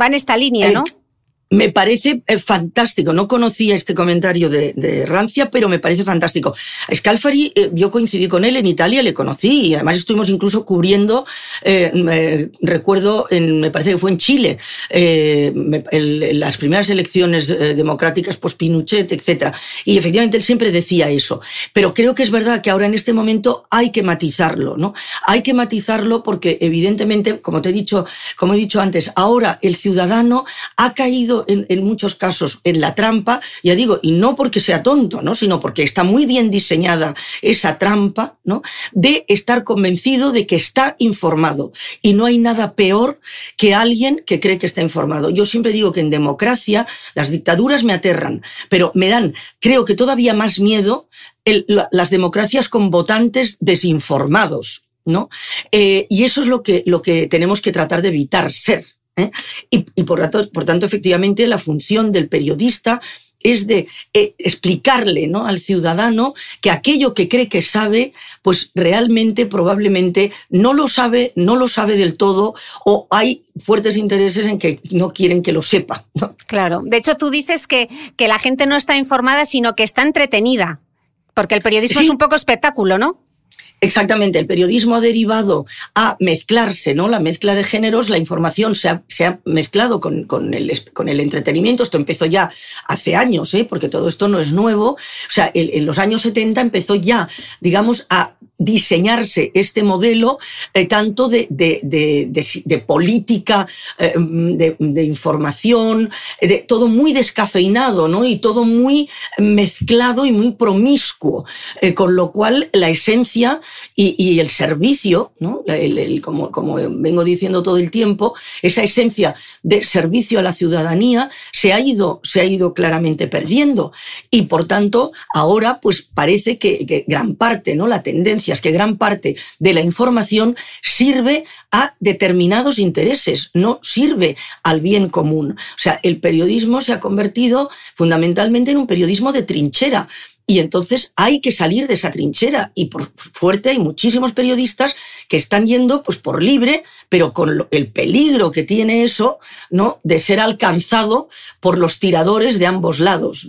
Va en esta línea, ¿no? Me parece eh, fantástico. No conocía este comentario de, Rancia, pero me parece fantástico. Scalfari, eh, yo coincidí con él en Italia, le conocí y además estuvimos incluso cubriendo, eh, recuerdo, me parece que fue en Chile, las primeras elecciones democráticas post-Pinochet, etc. Y efectivamente él siempre decía eso. Pero creo que es verdad que ahora en este momento hay que matizarlo, ¿no? Hay que matizarlo porque evidentemente, como te he dicho, como he dicho antes, ahora el ciudadano ha caído en, muchos casos en la trampa, ya digo, y no porque sea tonto, ¿no? sino porque está muy bien diseñada esa trampa, ¿no? de estar convencido de que está informado. Y no hay nada peor que alguien que cree que está informado. Yo siempre digo que en democracia las dictaduras me aterran, pero me dan, creo que todavía más miedo las democracias con votantes desinformados. ¿no? Eh, y eso es lo que, lo que tenemos que tratar de evitar ser. ¿Eh? Y, por, tanto, efectivamente, la función del periodista es de eh, explicarle ¿no? al ciudadano que aquello que cree que sabe, pues realmente probablemente no lo sabe, no lo sabe del todo, o hay fuertes intereses en que no quieren que lo sepa. Claro. De hecho, tú dices que, que la gente no está informada, sino que está entretenida. Porque el periodismo es un poco espectáculo, ¿no? Exactamente, el periodismo ha derivado a mezclarse, ¿no? La mezcla de géneros, la información se ha, mezclado con, el, entretenimiento. Esto empezó ya hace años, ¿eh? porque todo esto no es nuevo. O sea, en, los años 70 empezó ya, digamos, a diseñarse este modelo eh, tanto de, de, de, política, eh, de, información, de todo muy descafeinado, ¿no? Y todo muy mezclado y muy promiscuo, eh, con lo cual la esencia y, el servicio, ¿no? como, como vengo diciendo todo el tiempo, esa esencia de servicio a la ciudadanía se ha ido, se ha ido claramente perdiendo. Y por tanto, ahora pues parece que, gran parte, ¿no? La tendencia que gran parte de la información sirve a determinados intereses, no sirve al bien común. O sea, el periodismo se ha convertido fundamentalmente en un periodismo de trinchera y entonces hay que salir de esa trinchera. Y por fuerte hay muchísimos periodistas que están yendo pues, por libre, pero con el peligro que tiene eso, ¿no? De ser alcanzado por los tiradores de ambos lados.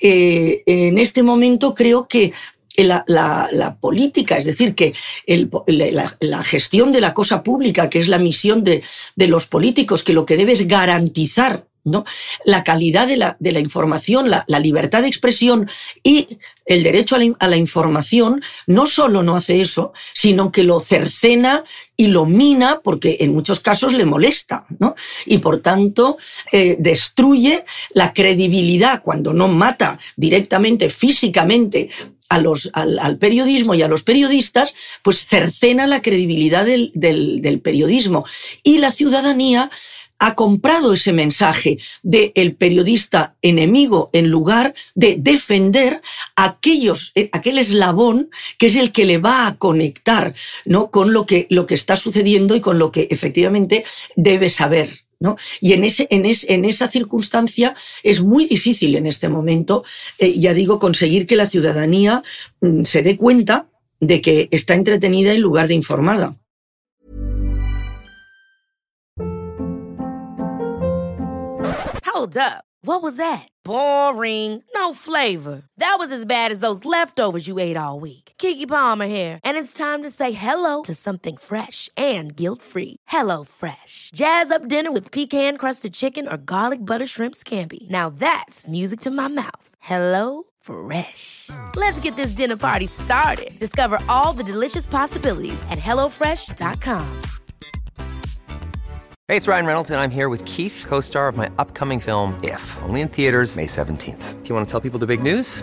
Eh, en este momento creo que la, la, política, es decir, que la, gestión de la cosa pública, que es la misión de, los políticos, que lo que debe es garantizar ¿no? La calidad de la, información, la, la, libertad de expresión y el derecho a la, información no solo no hace eso, sino que lo cercena y lo mina porque en muchos casos le molesta, ¿no? Y por tanto eh, destruye la credibilidad cuando no mata directamente, físicamente a los, al, periodismo y a los periodistas, pues cercena la credibilidad del, del, periodismo. Y la ciudadanía ha comprado ese mensaje del el periodista enemigo en lugar de defender aquellos, eh, aquel eslabón que es el que le va a conectar ¿no? con lo que, lo que está sucediendo y con lo que efectivamente debe saber. ¿No? Y en, ese, en, en, esa circunstancia es muy difícil en este momento, eh, ya digo, conseguir que la ciudadanía mm, se dé cuenta de que está entretenida en lugar de informada. Hold up. What was that? Boring. No flavor. That was as bad as those leftovers you ate all week. Kiki Palmer here, and it's time to say hello to something fresh and guilt-free. Hello Fresh. Jazz up dinner with pecan-crusted chicken or garlic butter shrimp scampi. Now that's music to my mouth. Hello Fresh. Let's get this dinner party started. Discover all the delicious possibilities at hellofresh.com. Hey, it's Ryan Reynolds, and I'm here with Keith, co star of my upcoming film, If, only in theaters, May 17th. Do you want to tell people the big news?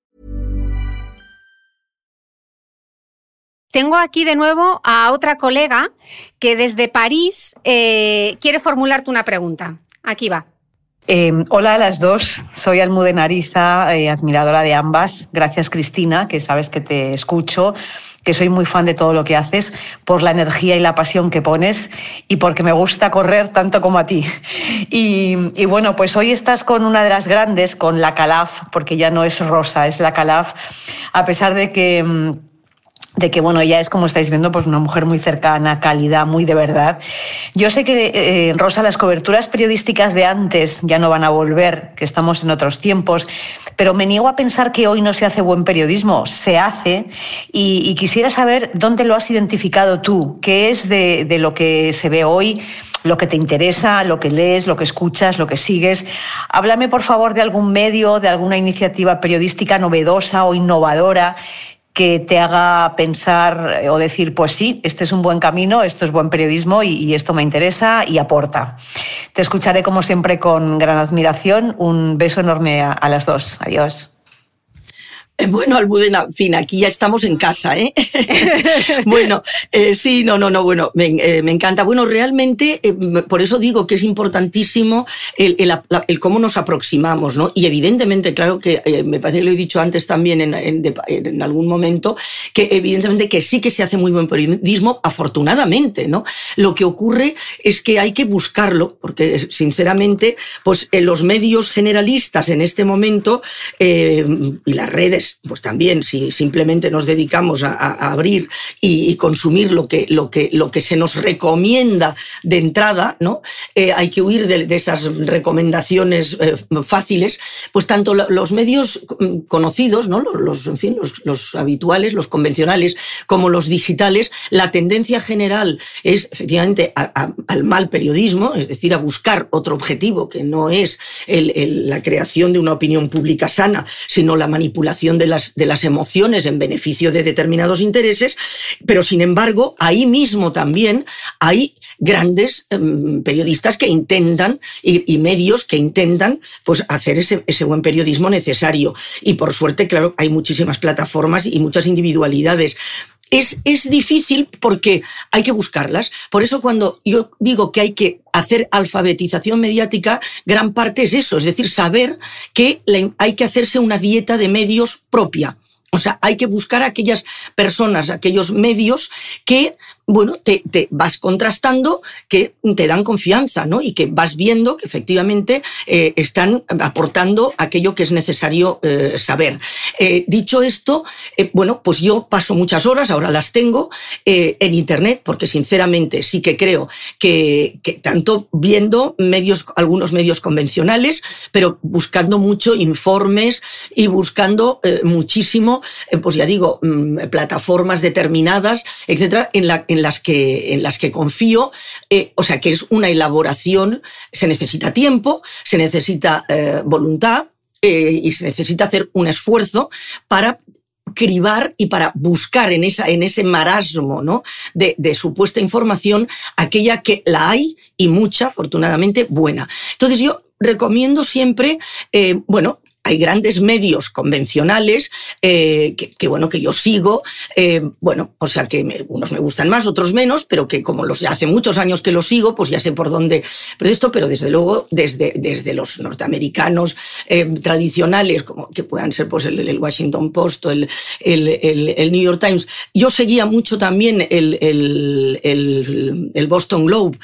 Tengo aquí de nuevo a otra colega que desde París eh, quiere formularte una pregunta. Aquí va. Eh, hola a las dos, soy Almudenariza, eh, admiradora de ambas. Gracias Cristina, que sabes que te escucho que soy muy fan de todo lo que haces, por la energía y la pasión que pones y porque me gusta correr tanto como a ti. Y, bueno, pues hoy estás con una de las grandes, con la Calaf, porque ya no es Rosa, es la Calaf, a pesar de que mm, de que bueno, ella es como estáis viendo, pues una mujer muy cercana, cálida, muy de verdad. Yo sé que, eh, Rosa, las coberturas periodísticas de antes ya no van a volver, que estamos en otros tiempos, pero me niego a pensar que hoy no se hace buen periodismo, se hace, y, quisiera saber dónde lo has identificado tú, qué es de, de lo que se ve hoy lo que te interesa, lo que lees, lo que escuchas, lo que sigues. Háblame, por favor, de algún medio, de alguna iniciativa periodística novedosa o innovadora que te haga pensar eh, o decir, pues sí, este es un buen camino, esto es buen periodismo y, esto me interesa y aporta. Te escucharé como siempre con gran admiración. Un beso enorme a las dos. Adiós. Eh, bueno, Almudena, en fin, aquí ya estamos en casa, ¿eh? bueno, eh, sí, no, no, no, bueno, me, eh, encanta. Bueno, realmente, por eso digo que es importantísimo el, el, cómo nos aproximamos, ¿no? Y evidentemente, claro que me parece que lo he dicho antes también en, en, algún momento, que evidentemente que sí que se hace muy buen periodismo, afortunadamente, ¿no? Lo que ocurre es que hay que buscarlo, porque sinceramente, pues los medios generalistas en este momento y las redes pues también si simplemente nos dedicamos a, abrir y, consumir lo que, lo, que, lo que se nos recomienda de entrada, ¿no? Eh, hay que huir de, esas recomendaciones eh, fáciles, pues tanto los medios conocidos, ¿no? Los, en fin, los, habituales, los convencionales, como los digitales, la tendencia general es efectivamente al mal periodismo, es decir, a buscar otro objetivo que no es la creación de una opinión pública sana, sino la manipulación de las, de las emociones en beneficio de determinados intereses, pero sin embargo, ahí mismo también hay grandes em, periodistas que intentan y, medios que intentan pues, hacer ese, ese buen periodismo necesario. Y por suerte, claro, hay muchísimas plataformas y muchas individualidades. Es, es, difícil porque hay que buscarlas. Por eso cuando yo digo que hay que hacer alfabetización mediática, gran parte es eso, es decir, saber que hay que hacerse una dieta de medios propia. O sea, hay que buscar aquellas personas, aquellos medios que bueno, te, vas contrastando que te dan confianza, ¿no? Y que vas viendo que efectivamente eh, están aportando aquello que es necesario eh, saber. Eh, dicho esto, bueno, pues yo paso muchas horas, ahora las tengo, en Internet, porque sinceramente sí que creo que, tanto viendo medios, algunos medios convencionales, pero buscando mucho informes y buscando muchísimo, pues ya digo, mm, plataformas determinadas, etcétera, en la, las que, en las que confío, eh, o sea que es una elaboración, se necesita tiempo, se necesita eh, voluntad eh, y se necesita hacer un esfuerzo para cribar y para buscar en, esa, en ese marasmo ¿no? de, de, supuesta información aquella que la hay y mucha, afortunadamente, buena. Entonces yo recomiendo siempre, bueno, hay grandes medios convencionales eh, que, bueno que yo sigo eh, bueno o sea que unos me gustan más otros menos pero que como los hace muchos años que los sigo pues ya sé por dónde pero esto pero desde luego desde desde los norteamericanos eh, tradicionales como que puedan ser pues el, Washington Post o el, el, New York Times. Yo seguía mucho también el, Boston Globe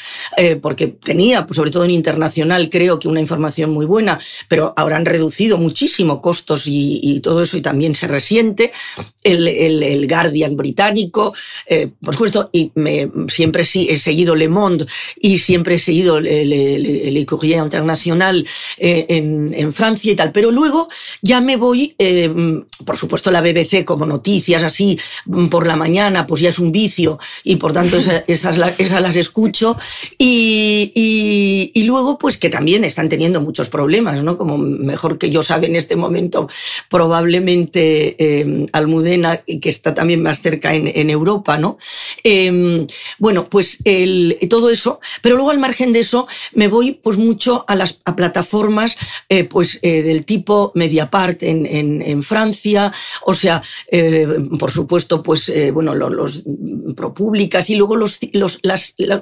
porque tenía pues sobre todo en internacional creo que una información muy buena pero ahora han reducido muchísimo costos y, todo eso y también se resiente. El, el, Guardian británico, eh, por supuesto, y me, siempre sí he seguido Le Monde y siempre he seguido el, Courrier International eh, en, en, Francia y tal. Pero luego ya me voy, eh, por supuesto, la BBC como noticias así por la mañana, pues ya es un vicio y por tanto esas, esas, las escucho. Y, y, y, luego, pues que también están teniendo muchos problemas, ¿no? Como mejor que yo sabía en este momento probablemente em, Almudena, que está también más cerca en, Europa, ¿no? Em, bueno, pues todo eso, pero luego al margen de eso me voy pues mucho a las plataformas eh, pues eh, del tipo Mediapart en, Francia, o sea, eh, por supuesto, pues bueno, los, los ProPúblicas y luego los, los,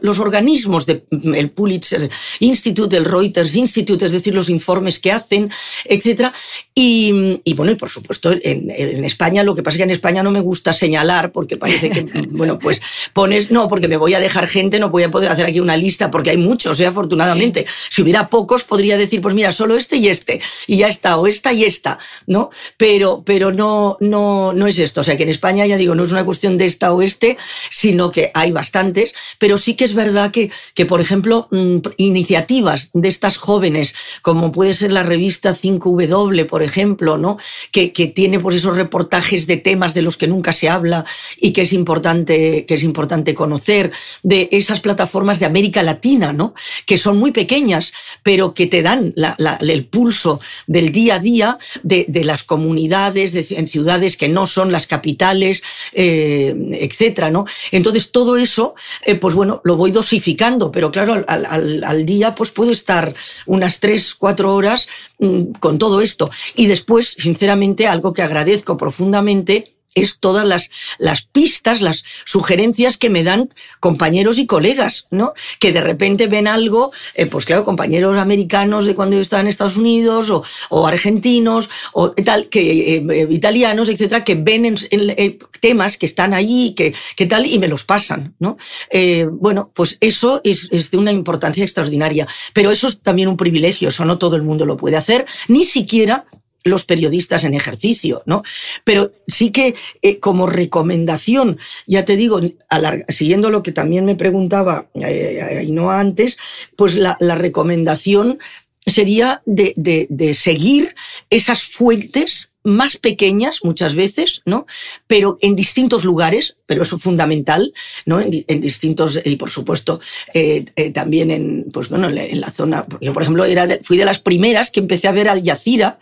los organismos del el Pulitzer Institute, el Reuters Institute, es decir, los informes que hacen, etcétera. Y, y bueno, y por supuesto, en, en, España, lo que pasa es que en España no me gusta señalar porque parece que, bueno, pues pones, no, porque me voy a dejar gente, no voy a poder hacer aquí una lista porque hay muchos, ¿eh? afortunadamente. Si hubiera pocos, podría decir, pues mira, solo este y este, y ya está, o esta y esta, ¿no? Pero, pero no, no, no es esto. O sea, que en España, ya digo, no es una cuestión de esta o este, sino que hay bastantes, pero sí que es verdad que, que por ejemplo, mm, iniciativas de estas jóvenes, como puede ser la revista 5W, por ejemplo, ¿no? Que, tiene pues esos reportajes de temas de los que nunca se habla y que es importante, que es importante conocer, de esas plataformas de América Latina, ¿no? Que son muy pequeñas, pero que te dan el pulso del día a día de, las comunidades, en ciudades que no son las capitales, eh, etcétera, ¿no? Entonces todo eso, eh, pues bueno, lo voy dosificando, pero claro, al, día pues puedo estar unas tres, cuatro horas mm, con todo Y después, sinceramente, algo que agradezco profundamente es todas las, las pistas, las sugerencias que me dan compañeros y colegas, ¿no? Que de repente ven algo, eh, pues claro, compañeros americanos de cuando yo estaba en Estados Unidos o, o argentinos o tal, que eh, eh, italianos, etcétera, que ven en, temas que están allí, que, que tal, y me los pasan, ¿no? bueno, pues eso es, es de una importancia extraordinaria. Pero eso es también un privilegio, eso no todo el mundo lo puede hacer, ni siquiera los periodistas en ejercicio, ¿no? Pero sí que eh, como recomendación, ya te digo, siguiendo lo que también me preguntaba eh, y no antes, pues la, recomendación sería de, seguir esas fuentes más pequeñas muchas veces, ¿no? Pero en distintos lugares, pero eso es fundamental, ¿no? En, distintos, y por supuesto, eh, también en, pues bueno, en la zona, yo por ejemplo era fui de las primeras que empecé a ver Al Yacira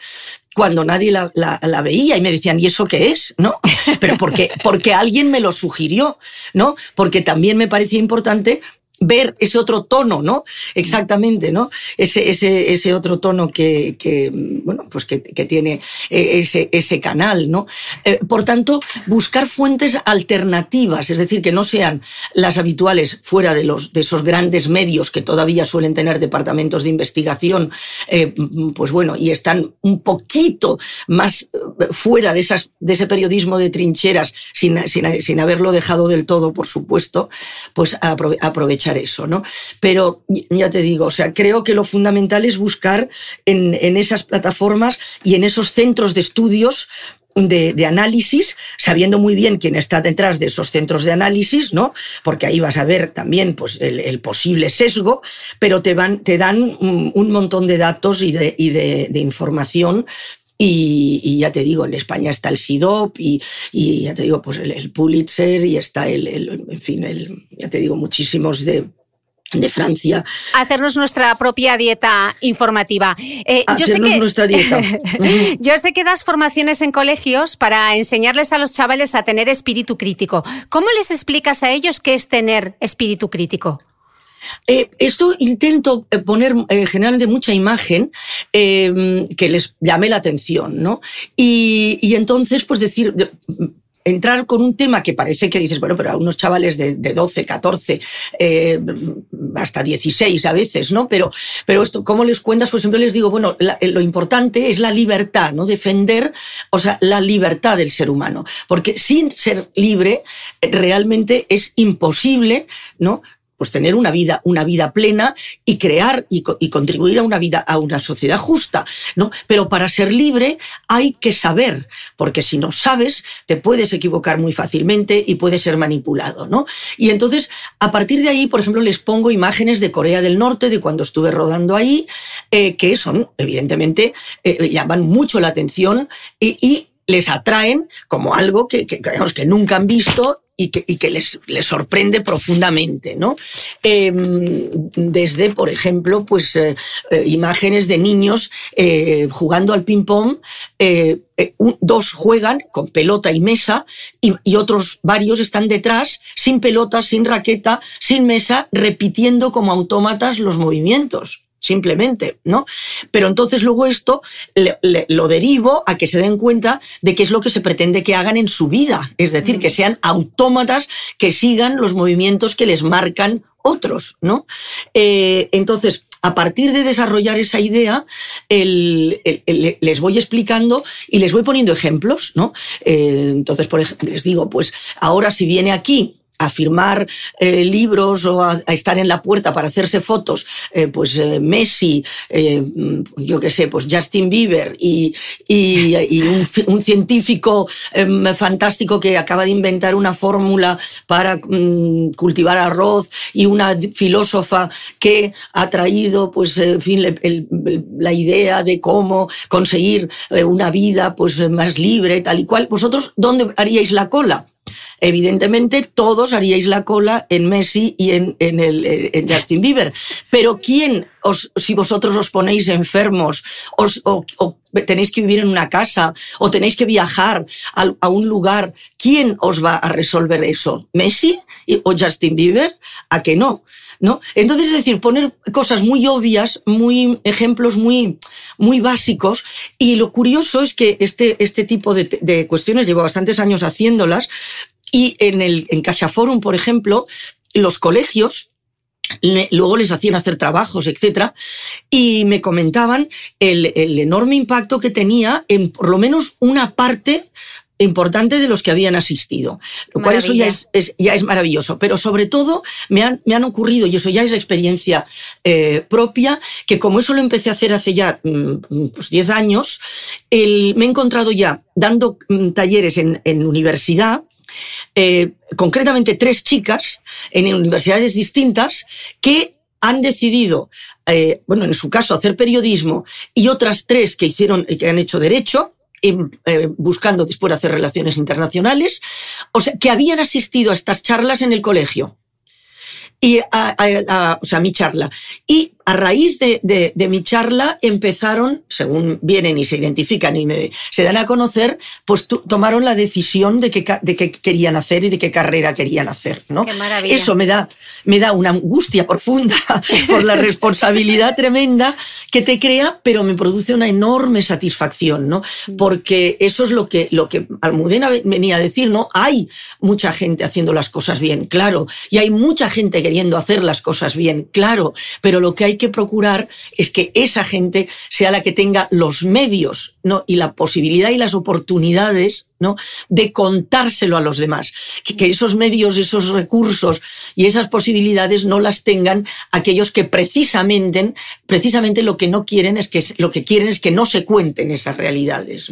cuando nadie la, la, veía y me decían, ¿y eso qué es? ¿No? Pero porque, porque alguien me lo sugirió, ¿no? Porque también me parecía importante ver ese otro tono, ¿no? Exactamente, ¿no? Ese, ese, ese otro tono que, bueno, pues que, que, tiene eh, ese, ese canal, ¿no? Eh, por tanto, buscar fuentes alternativas, es decir, que no sean las habituales fuera de, los, de esos grandes medios que todavía suelen tener departamentos de investigación, eh, pues bueno, y están un poquito más fuera de, esas, de ese periodismo de trincheras, sin, sin, sin haberlo dejado del todo, por supuesto, pues aprovechar eso, ¿no? Pero ya te digo, o sea, creo que lo fundamental es buscar en, en esas plataformas y en esos centros de estudios de, análisis, sabiendo muy bien quién está detrás de esos centros de análisis, ¿no? Porque ahí vas a ver también pues, el, posible sesgo, pero te, van, te dan un, montón de datos y de, y de información y, y, ya te digo, en España está el CIDOP y, y ya te digo, pues el, el Pulitzer y está el, el, en fin, el, ya te digo, muchísimos de, de Francia. Hacernos nuestra propia dieta informativa. Eh, Hacernos yo sé que, nuestra dieta. yo sé que das formaciones en colegios para enseñarles a los chavales a tener espíritu crítico. ¿Cómo les explicas a ellos qué es tener espíritu crítico? Eh, esto intento eh, poner eh, generalmente mucha imagen eh, que les llame la atención, ¿no? Y, entonces, pues decir, entrar con un tema que parece que dices, bueno, pero a unos chavales de, de 12, 14, eh, hasta 16 a veces, ¿no? Pero, pero esto, ¿cómo les cuentas? Pues siempre les digo, bueno, lo importante es la libertad, ¿no? Defender, o sea, la libertad del ser humano. Porque sin ser libre, realmente es imposible, ¿no? Pues tener una vida, una vida plena y crear y, contribuir a una vida, a una sociedad justa, ¿no? Pero para ser libre hay que saber, porque si no sabes, te puedes equivocar muy fácilmente y puedes ser manipulado, ¿no? Y entonces, a partir de ahí, por ejemplo, les pongo imágenes de Corea del Norte, de cuando estuve rodando ahí, eh, que son, evidentemente, eh, llaman mucho la atención y, y les atraen como algo que, que, que nunca han visto y que, les, sorprende profundamente, ¿no? Em, desde, por ejemplo, pues eh, eh, imágenes de niños eh, jugando al ping-pong, dos juegan con pelota y mesa y, y, otros varios están detrás, sin pelota, sin raqueta, sin mesa, repitiendo como autómatas los movimientos simplemente, ¿no? Pero entonces luego esto lo derivo a que se den cuenta de qué es lo que se pretende que hagan en su vida, es decir, que sean autómatas que sigan los movimientos que les marcan otros, ¿no? Eh, entonces, a partir de desarrollar esa idea, les voy explicando y les voy poniendo ejemplos, ¿no? Eh, entonces, por ejemplo, les digo, pues ahora si viene aquí a firmar eh, libros o a, estar en la puerta para hacerse fotos, eh, pues eh, Messi, yo qué sé, pues Justin Bieber y, un, científico em, fantástico que acaba de inventar una fórmula para mm, cultivar arroz y una filósofa que ha traído, pues, en fin, la idea de cómo conseguir una vida pues más libre, tal y cual. ¿Vosotros dónde haríais la cola? Evidentemente, todos haríais la cola en Messi y en, el, Justin Bieber. Pero ¿quién, os, si vosotros os ponéis enfermos, os, o, tenéis que vivir en una casa, o tenéis que viajar a, un lugar, ¿quién os va a resolver eso? ¿Messi o Justin Bieber? ¿A que no? ¿No? Entonces, es decir, poner cosas muy obvias, muy ejemplos muy, muy básicos. Y lo curioso es que este, este tipo de, cuestiones llevo bastantes años haciéndolas, y en el en Forum, por ejemplo, los colegios luego les hacían hacer trabajos, etcétera, y me comentaban el, enorme impacto que tenía en por lo menos una parte importante de los que habían asistido, lo cual eso ya es, ya es maravilloso, pero sobre todo me han, me han ocurrido, y eso ya es experiencia eh, propia, que como eso lo empecé a hacer hace ya 10 mm, pues años, me he encontrado ya dando mm, talleres en, en universidad, eh, concretamente tres chicas en universidades distintas que han decidido, eh, bueno, en su caso, hacer periodismo y otras tres que hicieron, que han hecho derecho, eh, buscando después hacer relaciones internacionales, o sea, que habían asistido a estas charlas en el colegio. Y a, o sea, mi charla. Y a raíz de, mi charla empezaron, según vienen y se identifican y se dan a conocer, pues tomaron la decisión de qué de querían hacer y de qué carrera querían hacer. ¿no? Eso me da, me da una angustia profunda por la responsabilidad tremenda que te crea, pero me produce una enorme satisfacción, ¿no? Mm. Porque eso es lo que, lo que Almudena venía a decir, ¿no? Hay mucha gente haciendo las cosas bien, claro, y hay mucha gente queriendo hacer las cosas bien, claro, pero lo que hay hay que procurar es que esa gente sea la que tenga los medios y la posibilidad y las oportunidades de contárselo a los demás. Que, esos medios, esos recursos y esas posibilidades no las tengan aquellos que precisamente, precisamente lo que no quieren es que lo que quieren es que no se cuenten esas realidades.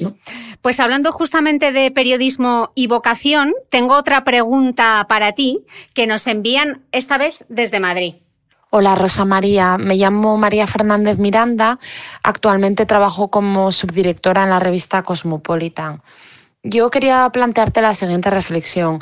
Pues hablando justamente de periodismo y vocación, tengo otra pregunta para ti que nos envían esta vez desde Madrid. Hola Rosa María, me llamo María Fernández Miranda, actualmente trabajo como subdirectora en la revista Cosmopolitan. Yo quería plantearte la siguiente reflexión.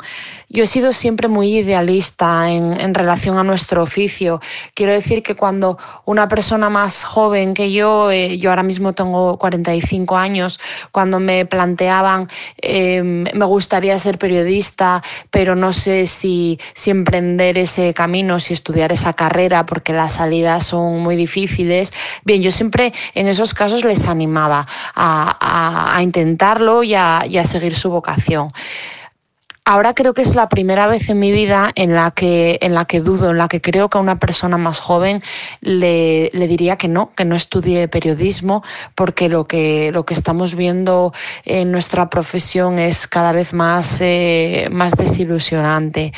Yo he sido siempre muy idealista en, relación a nuestro oficio. Quiero decir que cuando una persona más joven que yo, eh, yo ahora mismo tengo 45 años, cuando me planteaban em, me gustaría ser periodista, pero no sé si, emprender ese camino, si estudiar esa carrera, porque las salidas son muy difíciles, bien, yo siempre en esos casos les animaba a, a, intentarlo y a, y a seguir su vocación. Ahora creo que es la primera vez en mi vida en la que, en la que dudo, en la que creo que a una persona más joven le, diría que no, que no estudie periodismo, porque lo que, lo que estamos viendo en nuestra profesión es cada vez más, eh, más desilusionante.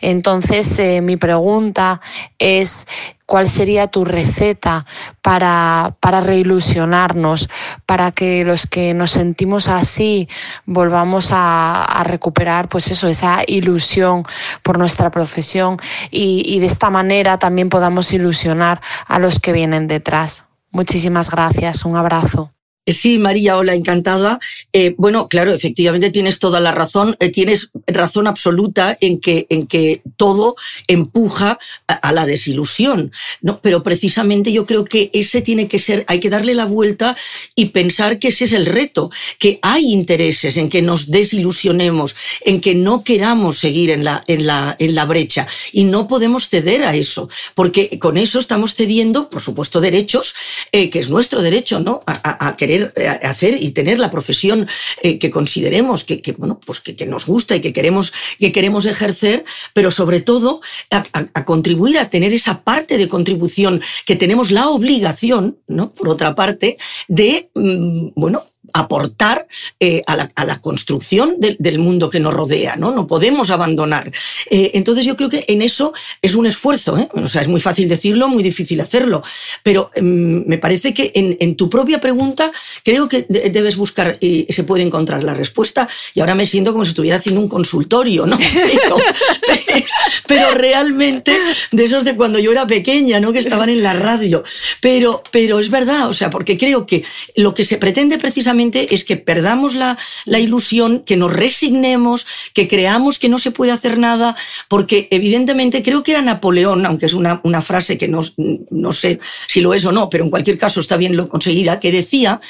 Entonces, eh, mi pregunta es, ¿Cuál sería tu receta para, para reilusionarnos, para que los que nos sentimos así volvamos a, a recuperar pues eso, esa ilusión por nuestra profesión y, y de esta manera también podamos ilusionar a los que vienen detrás? Muchísimas gracias, un abrazo. Sí, María, hola, encantada. Eh, bueno, claro, efectivamente tienes toda la razón, eh, tienes razón absoluta en que, en que todo empuja a, la desilusión, ¿no? Pero precisamente yo creo que ese tiene que ser, hay que darle la vuelta y pensar que ese es el reto, que hay intereses en que nos desilusionemos, en que no queramos seguir en la, en la, en la brecha y no podemos ceder a eso, porque con eso estamos cediendo, por supuesto, derechos, eh, que es nuestro derecho, ¿no? a querer eh, hacer y tener la profesión eh, que consideremos que, bueno, pues que, nos gusta y que queremos, que queremos ejercer, pero sobre todo a, contribuir a tener esa parte de contribución que tenemos la obligación, ¿no? Por otra parte, de, mm, bueno, aportar eh, a, la, construcción del mundo que nos rodea, ¿no? No podemos abandonar. Eh, entonces yo creo que en eso es un esfuerzo, ¿eh? O sea, es muy fácil decirlo, muy difícil hacerlo, pero em, me parece que en, tu propia pregunta creo que debes buscar y se puede encontrar la respuesta y ahora me siento como si estuviera haciendo un consultorio, ¿no? Pero, realmente de esos de cuando yo era pequeña, ¿no? Que estaban en la radio. Pero, pero es verdad, o sea, porque creo que lo que se pretende precisamente es que perdamos la, ilusión, que nos resignemos, que creamos que no se puede hacer nada, porque evidentemente creo que era Napoleón, aunque es una, una frase que no, no sé si lo es o no, pero en cualquier caso está bien lo conseguida, que decía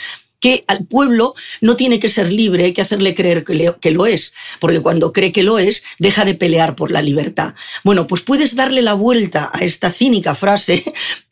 que al pueblo no tiene que ser libre, hay que hacerle creer que, lo es, porque cuando cree que lo es, deja de pelear por la libertad. Bueno, pues puedes darle la vuelta a esta cínica frase,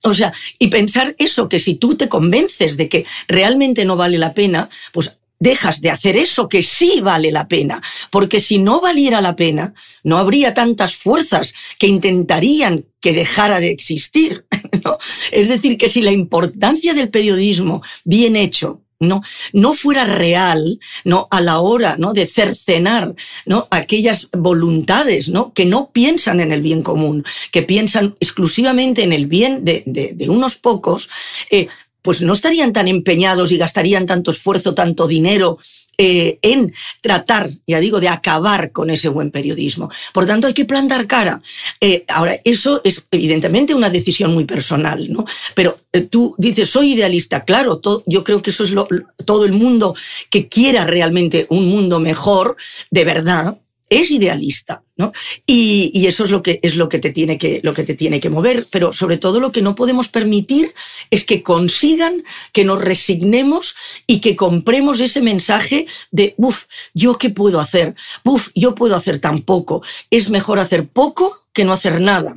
o sea, y pensar eso, que si tú te convences de que realmente no vale la pena, pues dejas de hacer eso que sí vale la pena, porque si no valiera la pena, no habría tantas fuerzas que intentarían que dejara de existir. Es decir, que si la importancia del periodismo bien hecho no, no fuera real, ¿no? A la hora, ¿no? De cercenar, ¿no? Aquellas voluntades, ¿no? Que no piensan en el bien común, que piensan exclusivamente en el bien de, de, unos pocos, eh, pues no estarían tan empeñados y gastarían tanto esfuerzo, tanto dinero eh, en tratar, ya digo, de acabar con ese buen periodismo. Por tanto, hay que plantar cara. Eh, ahora, eso es evidentemente una decisión muy personal, ¿no? Pero eh, tú dices, soy idealista. Claro, yo creo que eso es lo, todo el mundo que quiera realmente un mundo mejor, de verdad, es idealista, ¿no? Y, eso es lo que es lo que te tiene que lo que te tiene que mover, pero sobre todo lo que no podemos permitir es que consigan que nos resignemos y que compremos ese mensaje de, uff, yo qué puedo hacer, uff, yo puedo hacer tan poco, es mejor hacer poco que no hacer nada.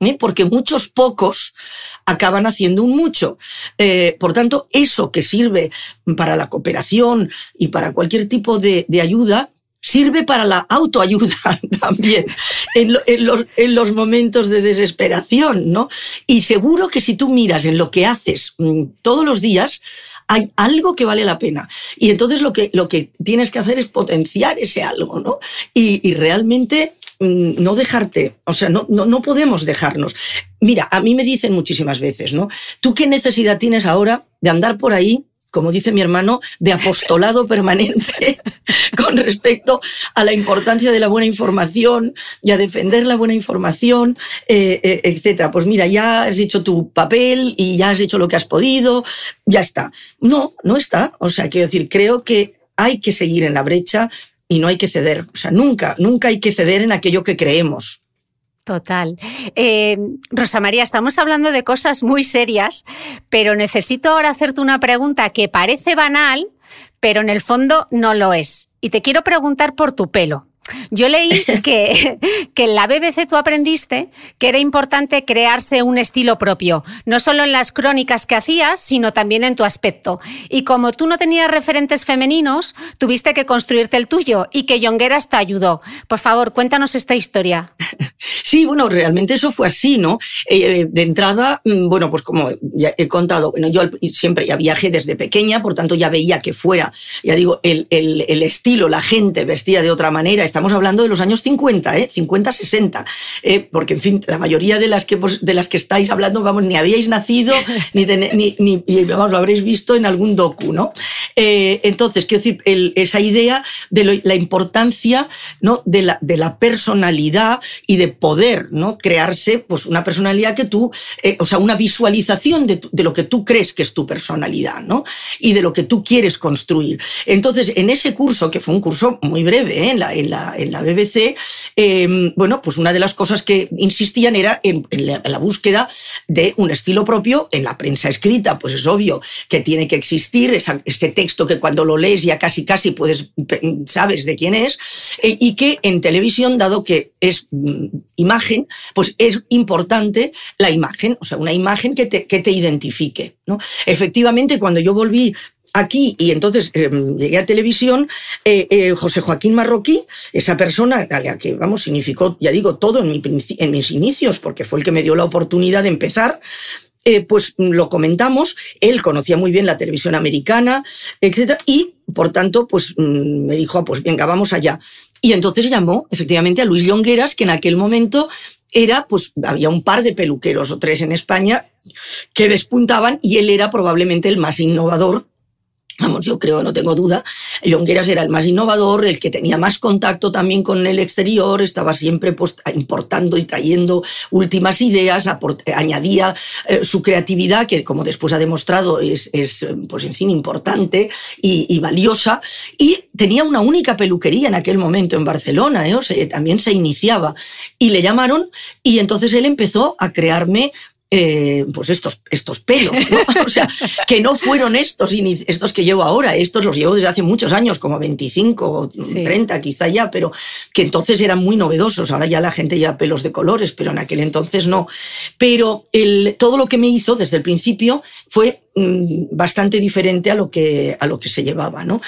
¿eh? porque muchos pocos acaban haciendo un mucho. Eh, por tanto, eso que sirve para la cooperación y para cualquier tipo de ayuda, sirve para la autoayuda también en, los, momentos de desesperación, ¿no? Y seguro que si tú miras en lo que haces mm, todos los días, hay algo que vale la pena. Y entonces lo que, lo que tienes que hacer es potenciar ese algo, ¿no? Y, realmente mm, no dejarte, o sea, no, no, no podemos dejarnos. Mira, a mí me dicen muchísimas veces, ¿no? ¿Tú qué necesidad tienes ahora de andar por ahí como dice mi hermano, de apostolado permanente con respecto a la importancia de la buena información y a defender la buena información, eh, eh, etcétera. Pues mira, ya has hecho tu papel y ya has hecho lo que has podido, ya está. No, no está. O sea, quiero decir, creo que hay que seguir en la brecha y no hay que ceder. O sea, nunca, nunca hay que ceder en aquello que creemos. Total. Eh, Rosa María, estamos hablando de cosas muy serias, pero necesito ahora hacerte una pregunta que parece banal, pero en el fondo no lo es. Y te quiero preguntar por tu pelo. Yo leí que, que, en la BBC tú aprendiste que era importante crearse un estilo propio, no solo en las crónicas que hacías, sino también en tu aspecto. Y como tú no tenías referentes femeninos, tuviste que construirte el tuyo y que Yongueras te ayudó. Por favor, cuéntanos esta historia. Sí, bueno, realmente eso fue así, ¿no? Eh, de entrada, mm, bueno, pues como ya he contado, bueno, yo siempre ya viajé desde pequeña, por tanto ya veía que fuera, ya digo, el, el, estilo, la gente vestía de otra manera estamos hablando de los años 50, ¿eh? 50, 60, ¿eh? porque en fin, la mayoría de las que, de las que estáis hablando, vamos, ni habíais nacido, ni, ni, ni, vamos, lo habréis visto en algún docu, ¿no? Eh, entonces, quiero decir, esa idea de la importancia ¿no? de, la, de la personalidad y de poder ¿no? crearse pues, una personalidad que tú, eh, o sea, una visualización de, lo que tú crees que es tu personalidad ¿no? y de lo que tú quieres construir. Entonces, en ese curso, que fue un curso muy breve ¿eh? en, la, en, la, en, la, BBC, em, bueno, pues una de las cosas que insistían era en, la, búsqueda de un estilo propio en la prensa escrita, pues es obvio que tiene que existir ese texto que cuando lo lees ya casi casi puedes, sabes de quién es, eh, y que en televisión, dado que es mm, pues es importante la imagen, o sea, una imagen que te, que te identifique. ¿no? Efectivamente, cuando yo volví aquí y entonces em, llegué a televisión, eh, eh, José Joaquín Marroquí, esa persona a la que, vamos, significó, ya digo, todo en, mis inicios, porque fue el que me dio la oportunidad de empezar, eh, pues lo comentamos, él conocía muy bien la televisión americana, etcétera, y por tanto, pues mm, me dijo, ah, pues venga, vamos allá. Y entonces llamó efectivamente a Luis Llongueras, que en aquel momento era, pues había un par de peluqueros o tres en España que despuntaban y él era probablemente el más innovador Vamos, yo creo, no tengo duda, Longueras era el más innovador, el que tenía más contacto también con el exterior, estaba siempre pues, importando y trayendo últimas ideas, añadía eh, su creatividad, que como después ha demostrado es, es pues en fin, importante y, valiosa, y tenía una única peluquería en aquel momento en Barcelona, ¿eh? o sea, también se iniciaba, y le llamaron y entonces él empezó a crearme eh, pues estos, estos pelos, o sea, que no fueron estos, estos que llevo ahora, estos los llevo desde hace muchos años, como 25 o 30 quizá ya, pero que entonces eran muy novedosos, ahora ya la gente lleva pelos de colores, pero en aquel entonces no. Pero el, todo lo que me hizo desde el principio fue mm, bastante diferente a lo que, a lo que se llevaba, ¿no?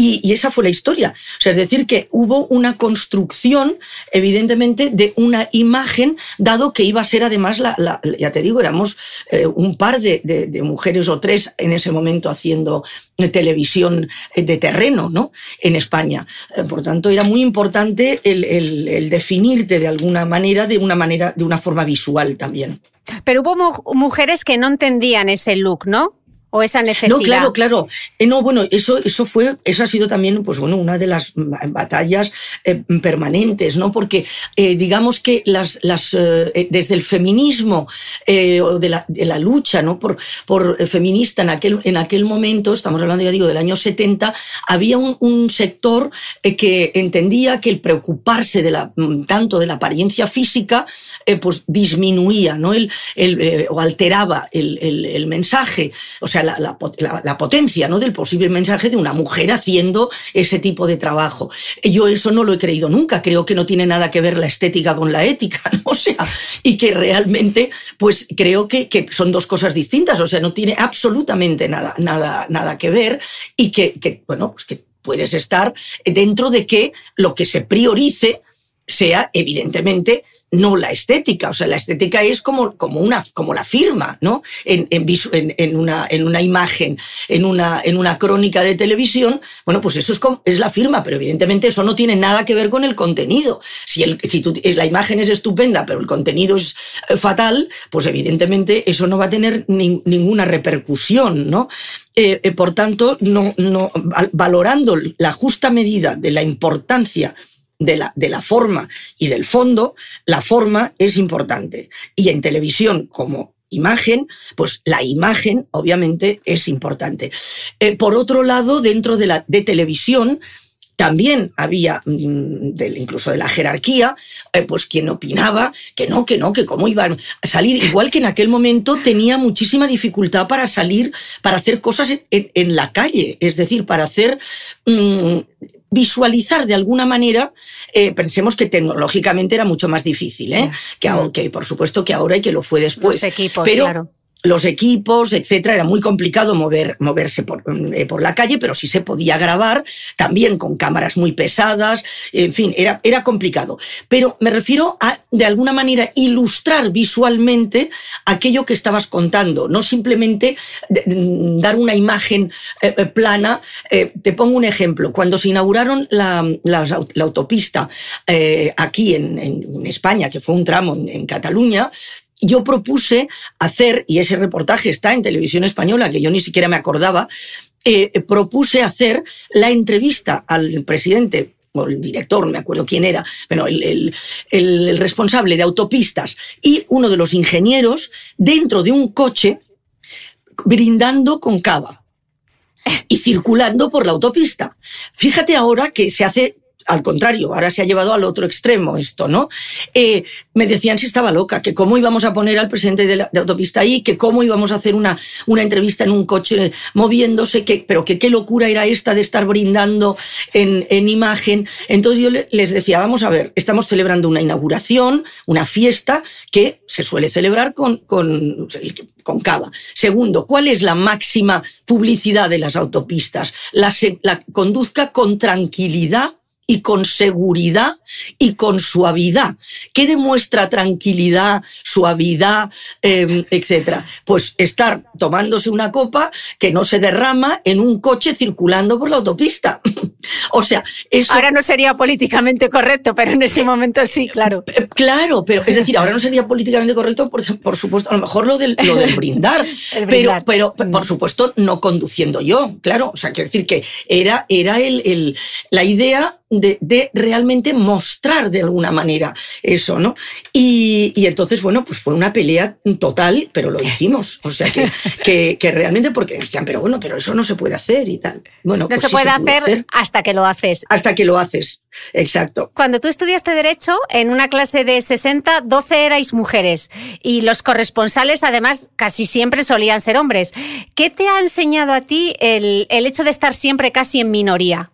Y, esa fue la historia. O sea, es decir, que hubo una construcción, evidentemente, de una imagen, dado que iba a ser además, la, ya te digo, éramos eh, un par de, mujeres o tres en ese momento haciendo televisión de terreno, ¿no? En España. Eh, por tanto, era muy importante el, el definirte de alguna manera, de una manera, de una forma visual también. Pero hubo mujeres que no entendían ese look, ¿no? O esa necesidad. No, claro, claro. Eh, no, bueno, eso, eso fue, eso ha sido también, pues bueno, una de las batallas eh, permanentes, ¿no? Porque eh, digamos que las, las desde el feminismo o de la, de la, lucha, ¿no? Por, por feminista en aquel, en aquel momento, estamos hablando ya digo del año 70, había un, un sector que entendía que el preocuparse de la, mm, tanto de la apariencia física, pues disminuía, ¿no? El, el o alteraba el, el, el mensaje. O sea, la, potencia ¿no? del posible mensaje de una mujer haciendo ese tipo de trabajo. Yo eso no lo he creído nunca, creo que no tiene nada que ver la estética con la ética, O sea, y que realmente, pues creo que, que son dos cosas distintas, o sea, no tiene absolutamente nada, nada, nada que ver y que, que bueno, pues que puedes estar dentro de que lo que se priorice sea evidentemente no la estética. O sea, la estética es como, como, una, como la firma, ¿no? En, en, en, una, en una imagen, en una, en una crónica de televisión. Bueno, pues eso es, es la firma, pero evidentemente eso no tiene nada que ver con el contenido. Si, el, si tú, la imagen es estupenda, pero el contenido es eh, fatal, pues evidentemente eso no va a tener ninguna repercusión, ¿no? Eh, eh, por tanto, no, no, valorando la justa medida de la importancia de la, de la forma y del fondo, la forma es importante. Y en televisión, como imagen, pues la imagen obviamente es importante. Eh, por otro lado, dentro de la de televisión, también había, mm, incluso de la jerarquía, eh, pues quien opinaba que no, que no, que cómo iban a salir. Igual que en aquel momento tenía muchísima dificultad para salir, para hacer cosas en, la calle, es decir, para hacer mm, visualizar de alguna manera, eh, pensemos que tecnológicamente era mucho más difícil, ¿eh? que, que, por supuesto que ahora y que lo fue después. pero, los equipos, etcétera, era muy complicado mover, moverse por, eh, por, la calle, pero sí se podía grabar, también con cámaras muy pesadas, en fin, era, era complicado. Pero me refiero a, de alguna manera, ilustrar visualmente aquello que estabas contando, no simplemente mm, dar una imagen eh, eh, plana. te pongo un ejemplo. Cuando se inauguraron la, la, autopista aquí en, en, España, que fue un tramo en Cataluña, yo propuse hacer, y ese reportaje está en televisión española, que yo ni siquiera me acordaba, eh, propuse hacer la entrevista al presidente o el director, no me acuerdo quién era, bueno, el, el, el responsable de autopistas y uno de los ingenieros dentro de un coche brindando con cava y circulando por la autopista. Fíjate ahora que se hace al contrario, ahora se ha llevado al otro extremo esto, ¿no? Eh, me decían si estaba loca, que cómo íbamos a poner al presidente de, la, autopista ahí, que cómo íbamos a hacer una, una entrevista en un coche moviéndose, que, pero que qué locura era esta de estar brindando en, en imagen. Entonces yo les decía, vamos a ver, estamos celebrando una inauguración, una fiesta que se suele celebrar con, con, con cava. Segundo, ¿cuál es la máxima publicidad de las autopistas? La, la conduzca con tranquilidad y con seguridad y con suavidad. ¿Qué demuestra tranquilidad, suavidad, eh, etcétera? Pues estar tomándose una copa que no se derrama en un coche circulando por la autopista. o sea, eso... Ahora no sería políticamente correcto, pero en ese momento sí, claro. Eh, claro, pero es decir, ahora no sería políticamente correcto, por, por supuesto, a lo mejor lo del, lo del brindar, pero, pero por supuesto no conduciendo yo, claro. O sea, quiero decir que era, era el, el, la idea de, realmente mostrar de alguna manera eso, ¿no? Y, entonces, bueno, pues fue una pelea total, pero lo hicimos. O sea, que, que, realmente, porque decían, pero bueno, pero eso no se puede hacer y tal. Bueno, no pues se puede hacer, hasta que lo haces. Hasta que lo haces, exacto. Cuando tú estudiaste Derecho, en una clase de 60, 12 erais mujeres y los corresponsales, además, casi siempre solían ser hombres. ¿Qué te ha enseñado a ti el, el hecho de estar siempre casi en minoría?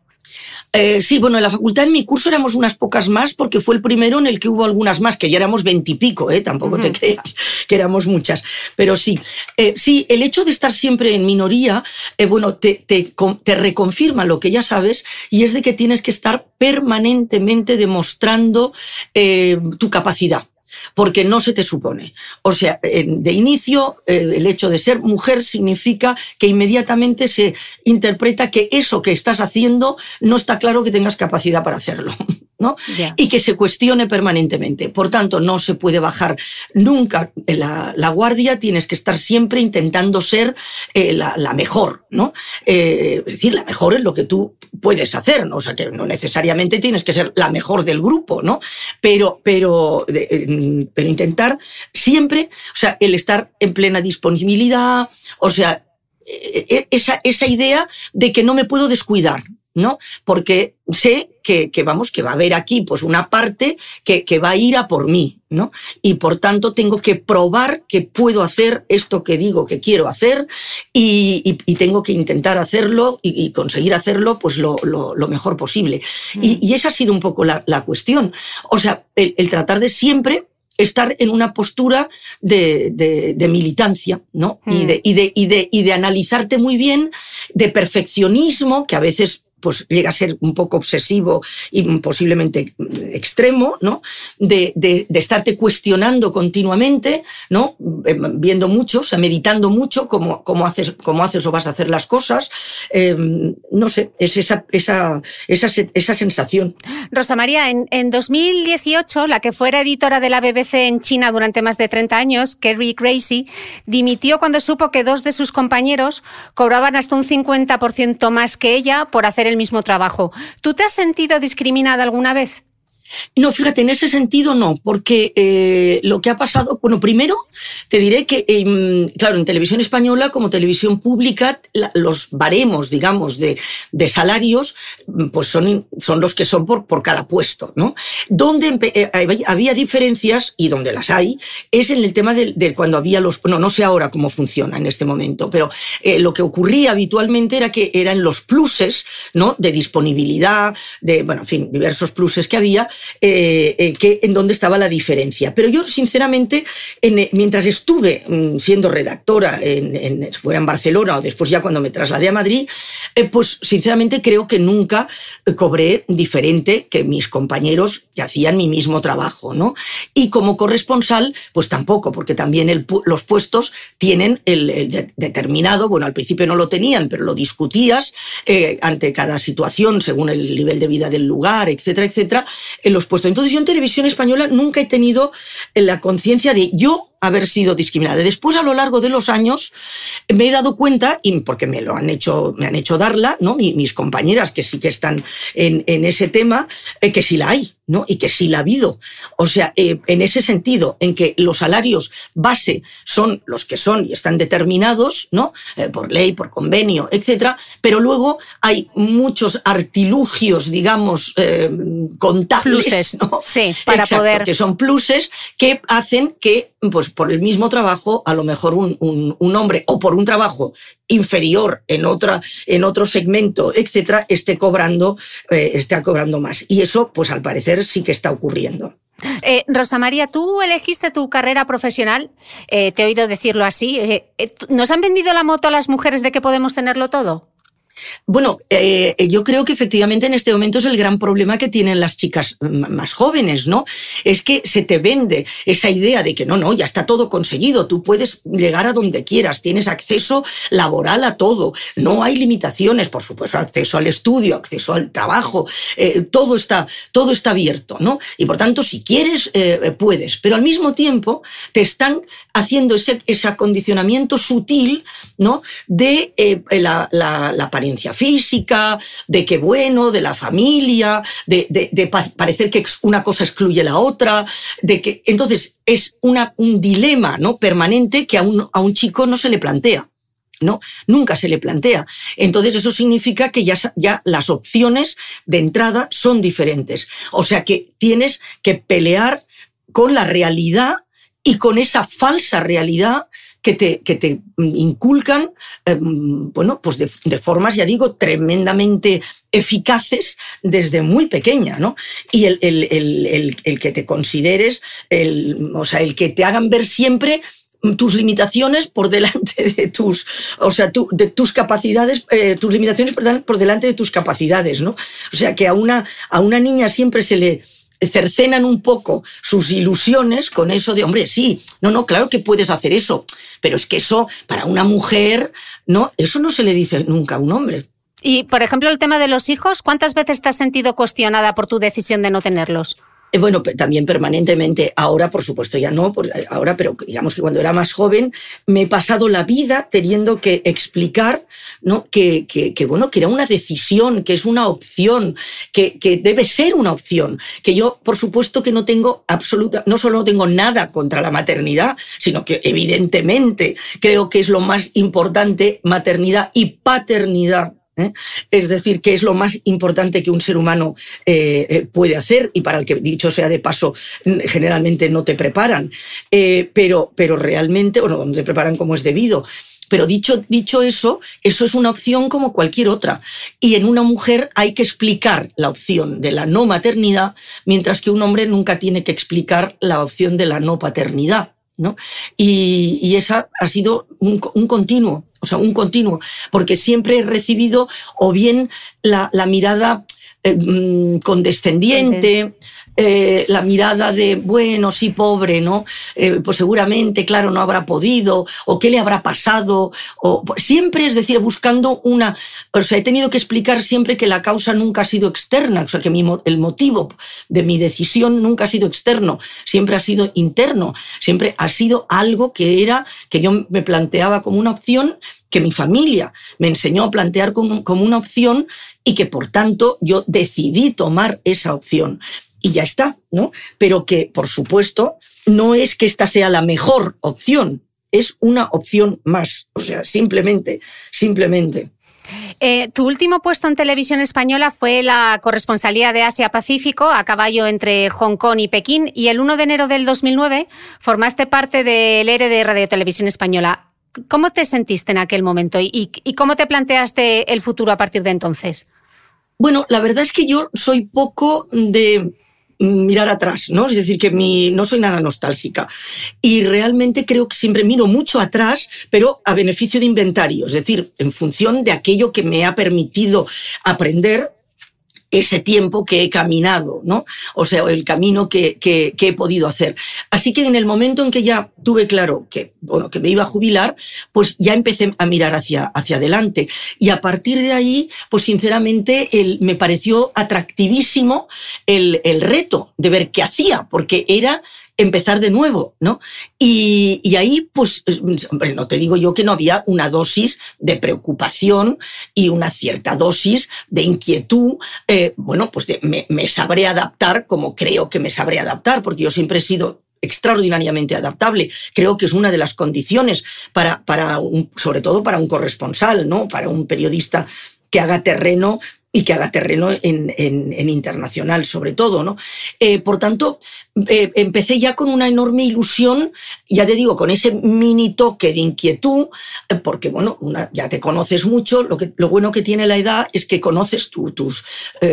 Eh, sí, bueno, en la facultad en mi curso éramos unas pocas más porque fue el primero en el que hubo algunas más, que ya éramos veintipico, ¿eh? tampoco te creas que éramos muchas. Pero sí, eh, sí, el hecho de estar siempre en minoría, eh, bueno, te, te, te reconfirma lo que ya sabes y es de que tienes que estar permanentemente demostrando tu capacidad porque no se te supone. O sea, de inicio, eh, el hecho de ser mujer significa que inmediatamente se interpreta que eso que estás haciendo no está claro que tengas capacidad para hacerlo. ¿no? Y que se cuestione permanentemente. Por tanto, no se puede bajar nunca la, guardia, tienes que estar siempre intentando ser eh, la, mejor, ¿no? Eh, es decir, la mejor es lo que tú puedes hacer, ¿no? O sea, que no necesariamente tienes que ser la mejor del grupo, ¿no? Pero, pero, pero intentar siempre, o sea, el estar en plena disponibilidad, o sea, e, e, esa, esa idea de que no me puedo descuidar, ¿no? Porque sé que, que, vamos, que va a haber aquí pues una parte que, que, va a ir a por mí, ¿no? Y por tanto tengo que probar que puedo hacer esto que digo que quiero hacer y, y, y tengo que intentar hacerlo y, y conseguir hacerlo pues lo, lo, lo mejor posible. Y, y, esa ha sido un poco la, la cuestión. O sea, el, el tratar de siempre estar en una postura de, de, de militancia, ¿no? Mm. Y, de, y, de, y, de, y de analizarte muy bien, de perfeccionismo, que a veces pues llega a ser un poco obsesivo y posiblemente extremo, ¿no? De, de, de estarte cuestionando continuamente, ¿no? Eh, viendo mucho, o sea, meditando mucho cómo, cómo, haces, cómo haces o vas a hacer las cosas. Eh, no sé, es esa, esa, esa, esa sensación. Rosa María, en, en 2018, la que fuera editora de la BBC en China durante más de 30 años, Kerry Gracie, dimitió cuando supo que dos de sus compañeros cobraban hasta un 50% más que ella por hacer el el mismo trabajo. ¿Tú te has sentido discriminada alguna vez? No, fíjate, en ese sentido no, porque eh, lo que ha pasado, bueno, primero te diré que, claro, en televisión española como televisión pública, los baremos, digamos, de, de, salarios, pues son, son los que son por, por cada puesto, ¿no? Donde eh, había diferencias, y donde las hay, es en el tema de, de, cuando había los, bueno, no sé ahora cómo funciona en este momento, pero eh, lo que ocurría habitualmente era que eran los pluses, ¿no? De disponibilidad, de, bueno, en fin, diversos pluses que había, eh, eh, en dónde estaba la diferencia. Pero yo, sinceramente, en, eh, mientras estuve mm, siendo redactora, en, fuera en Barcelona o después ya cuando me trasladé a Madrid, pues sinceramente creo que nunca cobré diferente que mis compañeros que hacían mi mismo trabajo, ¿no? Y como corresponsal, pues tampoco, porque también los puestos tienen el, el de, determinado, bueno, al principio no lo tenían, pero lo discutías ante cada situación, según el nivel de vida del lugar, etcétera, etcétera, en los puestos. Entonces yo en televisión española nunca he tenido la conciencia de yo haber sido discriminada. Después, a lo largo de los años, me he dado cuenta, y porque me lo han hecho, me han hecho darla, ¿no? mis compañeras que sí que están en, en ese tema, eh, que sí la hay, ¿no? Y que sí la ha habido. O sea, eh, en ese sentido, en que los salarios base son los que son y están determinados, ¿no? Eh, por ley, por convenio, etcétera, pero luego hay muchos artilugios, digamos, contables, pluses, sí, para Exacto, poder que son pluses que hacen que, pues, por el mismo trabajo, a lo mejor un, un, hombre o por un trabajo inferior en otra en otro segmento etcétera esté cobrando eh, cobrando más y eso pues al parecer sí que está ocurriendo eh, Rosa María, tú elegiste tu carrera profesional, eh, te he oído decirlo así. Eh, ¿Nos han vendido la moto a las mujeres de que podemos tenerlo todo? Bueno, eh, yo creo que efectivamente en este momento es el gran problema que tienen las chicas más jóvenes, ¿no? Es que se te vende esa idea de que no, no, ya está todo conseguido, tú puedes llegar a donde quieras, tienes acceso laboral a todo, no hay limitaciones, por supuesto, acceso al estudio, acceso al trabajo, eh, todo, está, todo está abierto, ¿no? Y por tanto, si quieres, eh, puedes, pero al mismo tiempo te están haciendo ese, acondicionamiento sutil, ¿no? De la, la, la apariencia física, de que bueno, de la familia, de, de, parecer que una cosa excluye la otra, de que entonces es un dilema ¿no? permanente que a un, a un chico no se le plantea. ¿no? Nunca se le plantea. Entonces eso significa que ya, ya las opciones de entrada son diferentes. O sea que tienes que pelear con la realidad y con esa falsa realidad que te, que te inculcan, eh, bueno, pues de, de, formas, ya digo, tremendamente eficaces desde muy pequeña, ¿no? Y el, el, el, el que te consideres, el, o sea, el que te hagan ver siempre tus limitaciones por delante de tus, o sea, tu, de tus capacidades, eh, tus limitaciones por delante de tus capacidades, ¿no? O sea, que a una, a una niña siempre se le, cercenan un poco sus ilusiones con eso de, hombre, sí, no, no, claro que puedes hacer eso, pero es que eso para una mujer, no, eso no se le dice nunca a un hombre. Y, por ejemplo, el tema de los hijos, ¿cuántas veces te has sentido cuestionada por tu decisión de no tenerlos? Eh, bueno, también permanentemente. Ahora, por supuesto, ya no, ahora, pero digamos que cuando era más joven, me he pasado la vida teniendo que explicar ¿no? que, que, que bueno, que era una decisión, que es una opción, que, que, debe ser una opción. Que yo, por supuesto, que no tengo absoluta, no solo no tengo nada contra la maternidad, sino que evidentemente creo que es lo más importante maternidad y paternidad ¿Eh? Es decir, que es lo más importante que un ser humano eh, puede hacer y para el que, dicho sea de paso, generalmente no te preparan, eh, pero, pero realmente, o no, no te preparan como es debido. Pero dicho, dicho eso, eso es una opción como cualquier otra. Y en una mujer hay que explicar la opción de la no maternidad, mientras que un hombre nunca tiene que explicar la opción de la no paternidad. ¿No? Y, esa ha sido un, continuo o sea, un continuo, porque siempre he recibido o bien la, mirada eh, condescendiente, eh, la mirada de, bueno, sí, pobre, ¿no? Eh, pues seguramente, claro, no habrá podido, o qué le habrá pasado, o siempre, es decir, buscando una, o sea, he tenido que explicar siempre que la causa nunca ha sido externa, o sea, que el motivo de mi decisión nunca ha sido externo, siempre ha sido interno, siempre ha sido algo que era, que yo me planteaba como una opción que mi familia me enseñó a plantear como, como una opción y que por tanto yo decidí tomar esa opción y ya está, ¿no? Pero que, por supuesto, no es que esta sea la mejor opción, es una opción más. O sea, simplemente, simplemente. Eh, tu último puesto en televisión española fue la corresponsalía de Asia-Pacífico a caballo entre Hong Kong y Pekín y el 1 de enero del 2009 formaste parte del ERE de Radio Televisión Española. ¿Cómo te sentiste en aquel momento y, cómo te planteaste el futuro a partir de entonces? Bueno, la verdad es que yo soy poco de mirar atrás, ¿no? Es decir, que mi, no soy nada nostálgica. Y realmente creo que siempre miro mucho atrás, pero a beneficio de inventario, es decir, en función de aquello que me ha permitido aprender ese tiempo que he caminado, ¿no? O sea, el camino que, que, he podido hacer. Así que en el momento en que ya tuve claro que, bueno, que me iba a jubilar, pues ya empecé a mirar hacia, hacia adelante. Y a partir de ahí, pues sinceramente, el, me pareció atractivísimo el, el reto de ver qué hacía, porque era empezar de nuevo, ¿no? Y, ahí, pues, hombre, no te digo yo que no había una dosis de preocupación y una cierta dosis de inquietud. Eh, bueno, pues me, me sabré adaptar como creo que me sabré adaptar, porque yo siempre he sido extraordinariamente adaptable. Creo que es una de las condiciones para, para un, sobre todo para un corresponsal, ¿no? Para un periodista que haga terreno y que haga terreno en, internacional, sobre todo, ¿no? Eh, por tanto, eh, empecé ya con una enorme ilusión, ya te digo, con ese mini toque de inquietud, eh, porque, bueno, ya te conoces mucho, lo, que, lo bueno que tiene la edad es que conoces tus,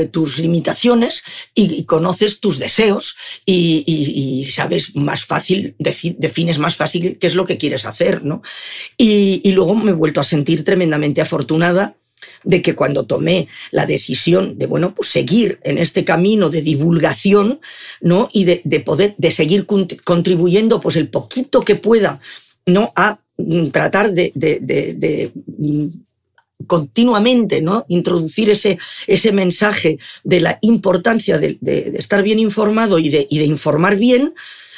tus limitaciones y, conoces tus deseos y, sabes más fácil, defines más fácil qué es lo que quieres hacer, ¿no? Y luego me he vuelto a sentir tremendamente afortunada de que cuando tomé la decisión de, bueno, pues seguir en este camino de divulgación, ¿no? Y de, poder, de seguir contribuyendo, pues el poquito que pueda, ¿no? A mm, tratar de, de, mm, continuamente ¿no? introducir ese, ese mensaje de la importancia de, estar bien informado y de, y de informar bien,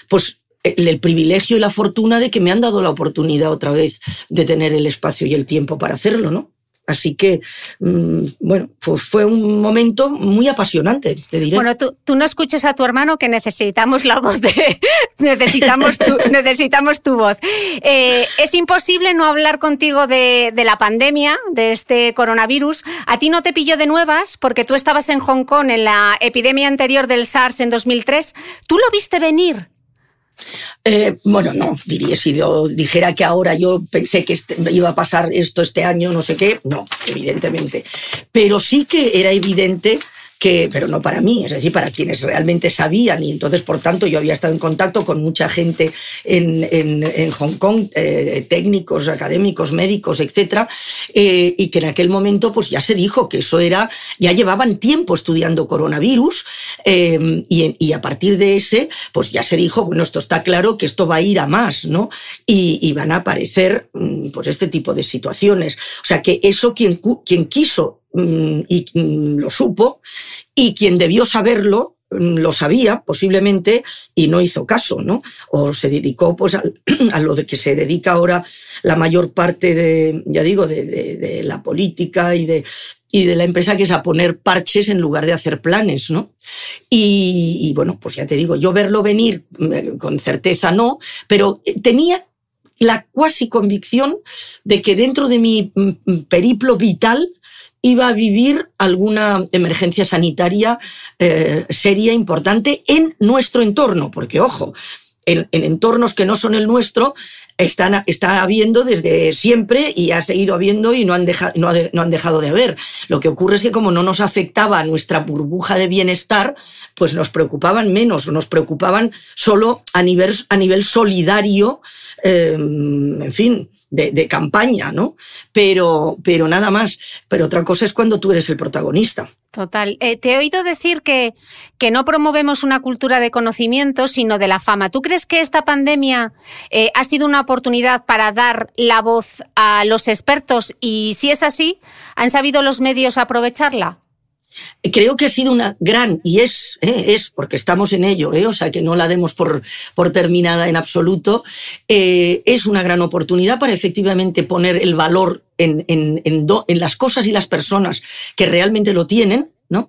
pues el, el, privilegio y la fortuna de que me han dado la oportunidad otra vez de tener el espacio y el tiempo para hacerlo, ¿no? Así que, mm, bueno, pues fue un momento muy apasionante, te diré. Bueno, tú, no escuches a tu hermano que necesitamos la voz de... necesitamos, tu, necesitamos tu voz. Eh, es imposible no hablar contigo de, de, la pandemia, de este coronavirus. A ti no te pilló de nuevas porque tú estabas en Hong Kong en la epidemia anterior del SARS en 2003. ¿Tú lo viste venir? Eh, bueno, no, diría, si yo dijera que ahora yo pensé que este, iba a pasar esto este año, no sé qué, no, evidentemente. Pero sí que era evidente pero no para mí, es decir, para quienes realmente sabían. Y entonces, por tanto, yo había estado en contacto con mucha gente en, en, Hong Kong, eh, técnicos, académicos, médicos, etcétera, eh, y que en aquel momento, pues ya se dijo que eso era, ya llevaban tiempo estudiando coronavirus, eh, y, y, a partir de ese, pues ya se dijo, bueno, esto está claro que esto va a ir a más, ¿no? Y, y van a aparecer, mm, pues este tipo de situaciones. O sea, que eso quien, quien quiso y mm, lo supo, y quien debió saberlo mm, lo sabía posiblemente y no hizo caso, ¿no? O se dedicó pues a, lo de que se dedica ahora la mayor parte de, ya digo, de, la política y de, y de la empresa, que es a poner parches en lugar de hacer planes, ¿no? Y, y bueno, pues ya te digo, yo verlo venir con certeza no, pero tenía la cuasi convicción de que dentro de mi periplo vital iba a vivir alguna emergencia sanitaria eh, seria, importante en nuestro entorno, porque ojo, en, entornos que no son el nuestro, están, está habiendo desde siempre y ha seguido habiendo y no han, dejado, no, han dejado de haber. Lo que ocurre es que como no nos afectaba nuestra burbuja de bienestar, pues nos preocupaban menos, nos preocupaban solo a nivel, a nivel solidario, eh, en fin, de, campaña, ¿no? Pero, pero nada más. Pero otra cosa es cuando tú eres el protagonista. Total. Eh, te he oído decir que, que no promovemos una cultura de conocimiento, sino de la fama. ¿Tú crees que esta pandemia eh, ha sido una oportunidad para dar la voz a los expertos? Y si es así, ¿han sabido los medios aprovecharla? Creo que ha sido una gran, y es, eh, es porque estamos en ello, o sea que no la demos por, por terminada en absoluto, es una gran oportunidad para efectivamente poner el valor en, las cosas y las personas que realmente lo tienen, ¿no?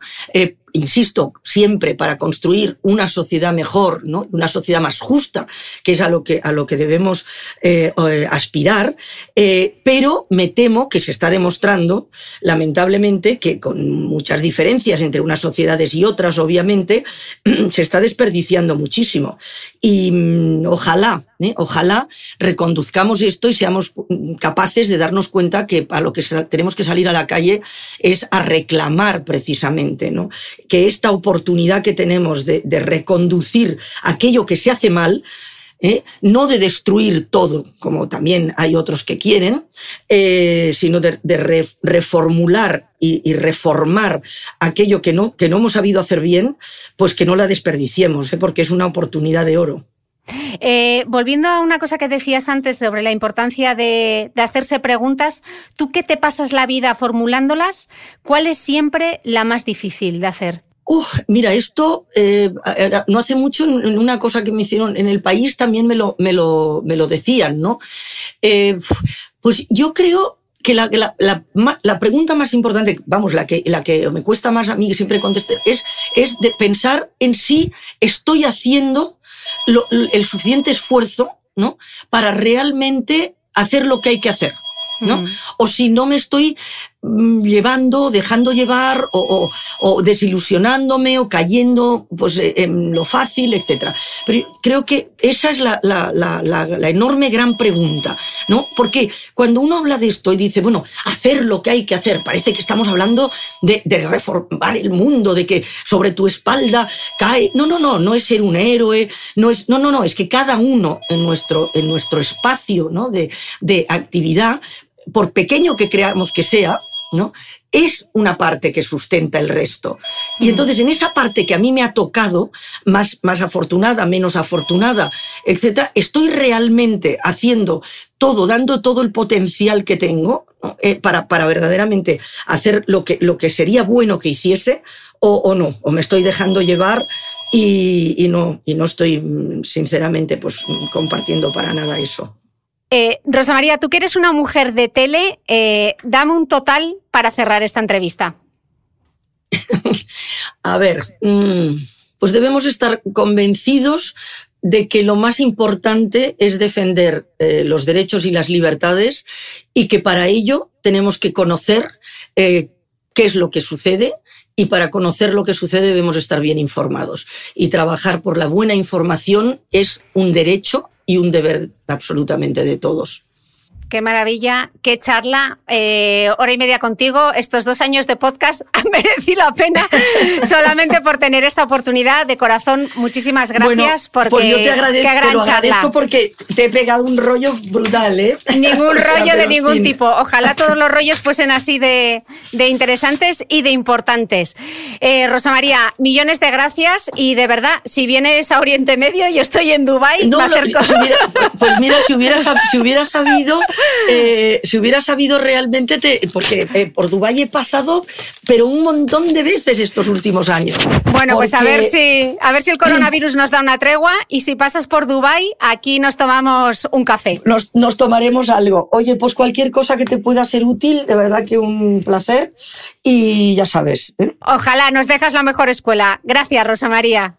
insisto, siempre para construir una sociedad mejor, una sociedad más justa, que es a lo que, a lo que debemos eh, eh, aspirar, eh, pero me temo que se está demostrando, lamentablemente, que con muchas diferencias entre unas sociedades y otras, obviamente, se está desperdiciando muchísimo. Y mm, ojalá, ojalá reconduzcamos esto y seamos capaces de darnos cuenta que a lo que tenemos que salir a la calle es a reclamar precisamente, ¿no? que esta oportunidad que tenemos de, reconducir aquello que se hace mal, ¿eh? no de destruir todo, como también hay otros que quieren, eh, sino de, reformular y, reformar aquello que no, que no hemos sabido hacer bien, pues que no la desperdiciemos, ¿eh? porque es una oportunidad de oro. Volviendo a una cosa que decías antes sobre la importancia de, hacerse preguntas, tú que te pasas la vida formulándolas, ¿cuál es siempre la más difícil de hacer? mira, esto eh, no hace mucho en una cosa que me hicieron en el país también me lo, me lo, me lo decían, ¿no? Eh, pues yo creo que la, la, pregunta más importante, vamos, la que, la que me cuesta más a mí siempre contestar, es, es de pensar en si estoy haciendo el suficiente esfuerzo ¿no? para realmente hacer lo que hay que hacer. ¿no? O si no me estoy llevando, dejando llevar o, desilusionándome o cayendo pues, eh, en lo fácil, etc. Pero creo que esa es la, enorme gran pregunta, ¿no? Porque cuando uno habla de esto y dice, bueno, hacer lo que hay que hacer, parece que estamos hablando de, reformar el mundo, de que sobre tu espalda cae. No, no, no, no es ser un héroe, no es, no, no, no, es que cada uno en nuestro, en nuestro espacio ¿no? de, de actividad por pequeño que creamos que sea, ¿no? Es una parte que sustenta el resto. Y entonces en esa parte que a mí me ha tocado, más, más afortunada, menos afortunada, etcétera, estoy realmente haciendo todo, dando todo el potencial que tengo eh, para, para verdaderamente hacer lo que, lo que sería bueno que hiciese o, no, o me estoy dejando llevar y, no, y no estoy, mm, sinceramente, pues compartiendo para nada eso. Eh, Rosa María, tú que eres una mujer de tele, eh, dame un total para cerrar esta entrevista. A ver, mm, pues debemos estar convencidos de que lo más importante es defender eh, los derechos y las libertades y que para ello tenemos que conocer qué es lo que sucede y para conocer lo que sucede debemos estar bien informados. Y trabajar por la buena información es un derecho y un deber absolutamente de todos. Qué maravilla, qué charla. Eh, hora y media contigo. Estos dos años de podcast han merecido la pena solamente por tener esta oportunidad. De corazón, muchísimas gracias. porque, pues yo te agradezco, porque te he pegado un rollo brutal, ¿eh? Ningún rollo de ningún tipo. Ojalá todos los rollos fuesen así de, interesantes y de importantes. Eh, Rosa María, millones de gracias y de verdad, si vienes a Oriente Medio, yo estoy en Dubái. No, pues mira, si hubieras, si hubiera sabido eh, si hubiera sabido realmente, porque eh, por Dubái he pasado, pero un montón de veces estos últimos años. Bueno, pues a ver si a ver si el coronavirus nos da una tregua y si pasas por Dubái, aquí nos tomamos un café. Nos, tomaremos algo. Oye, pues cualquier cosa que te pueda ser útil, de verdad que un placer y ya sabes. ¿eh? Ojalá nos dejas la mejor escuela. Gracias, Rosa María.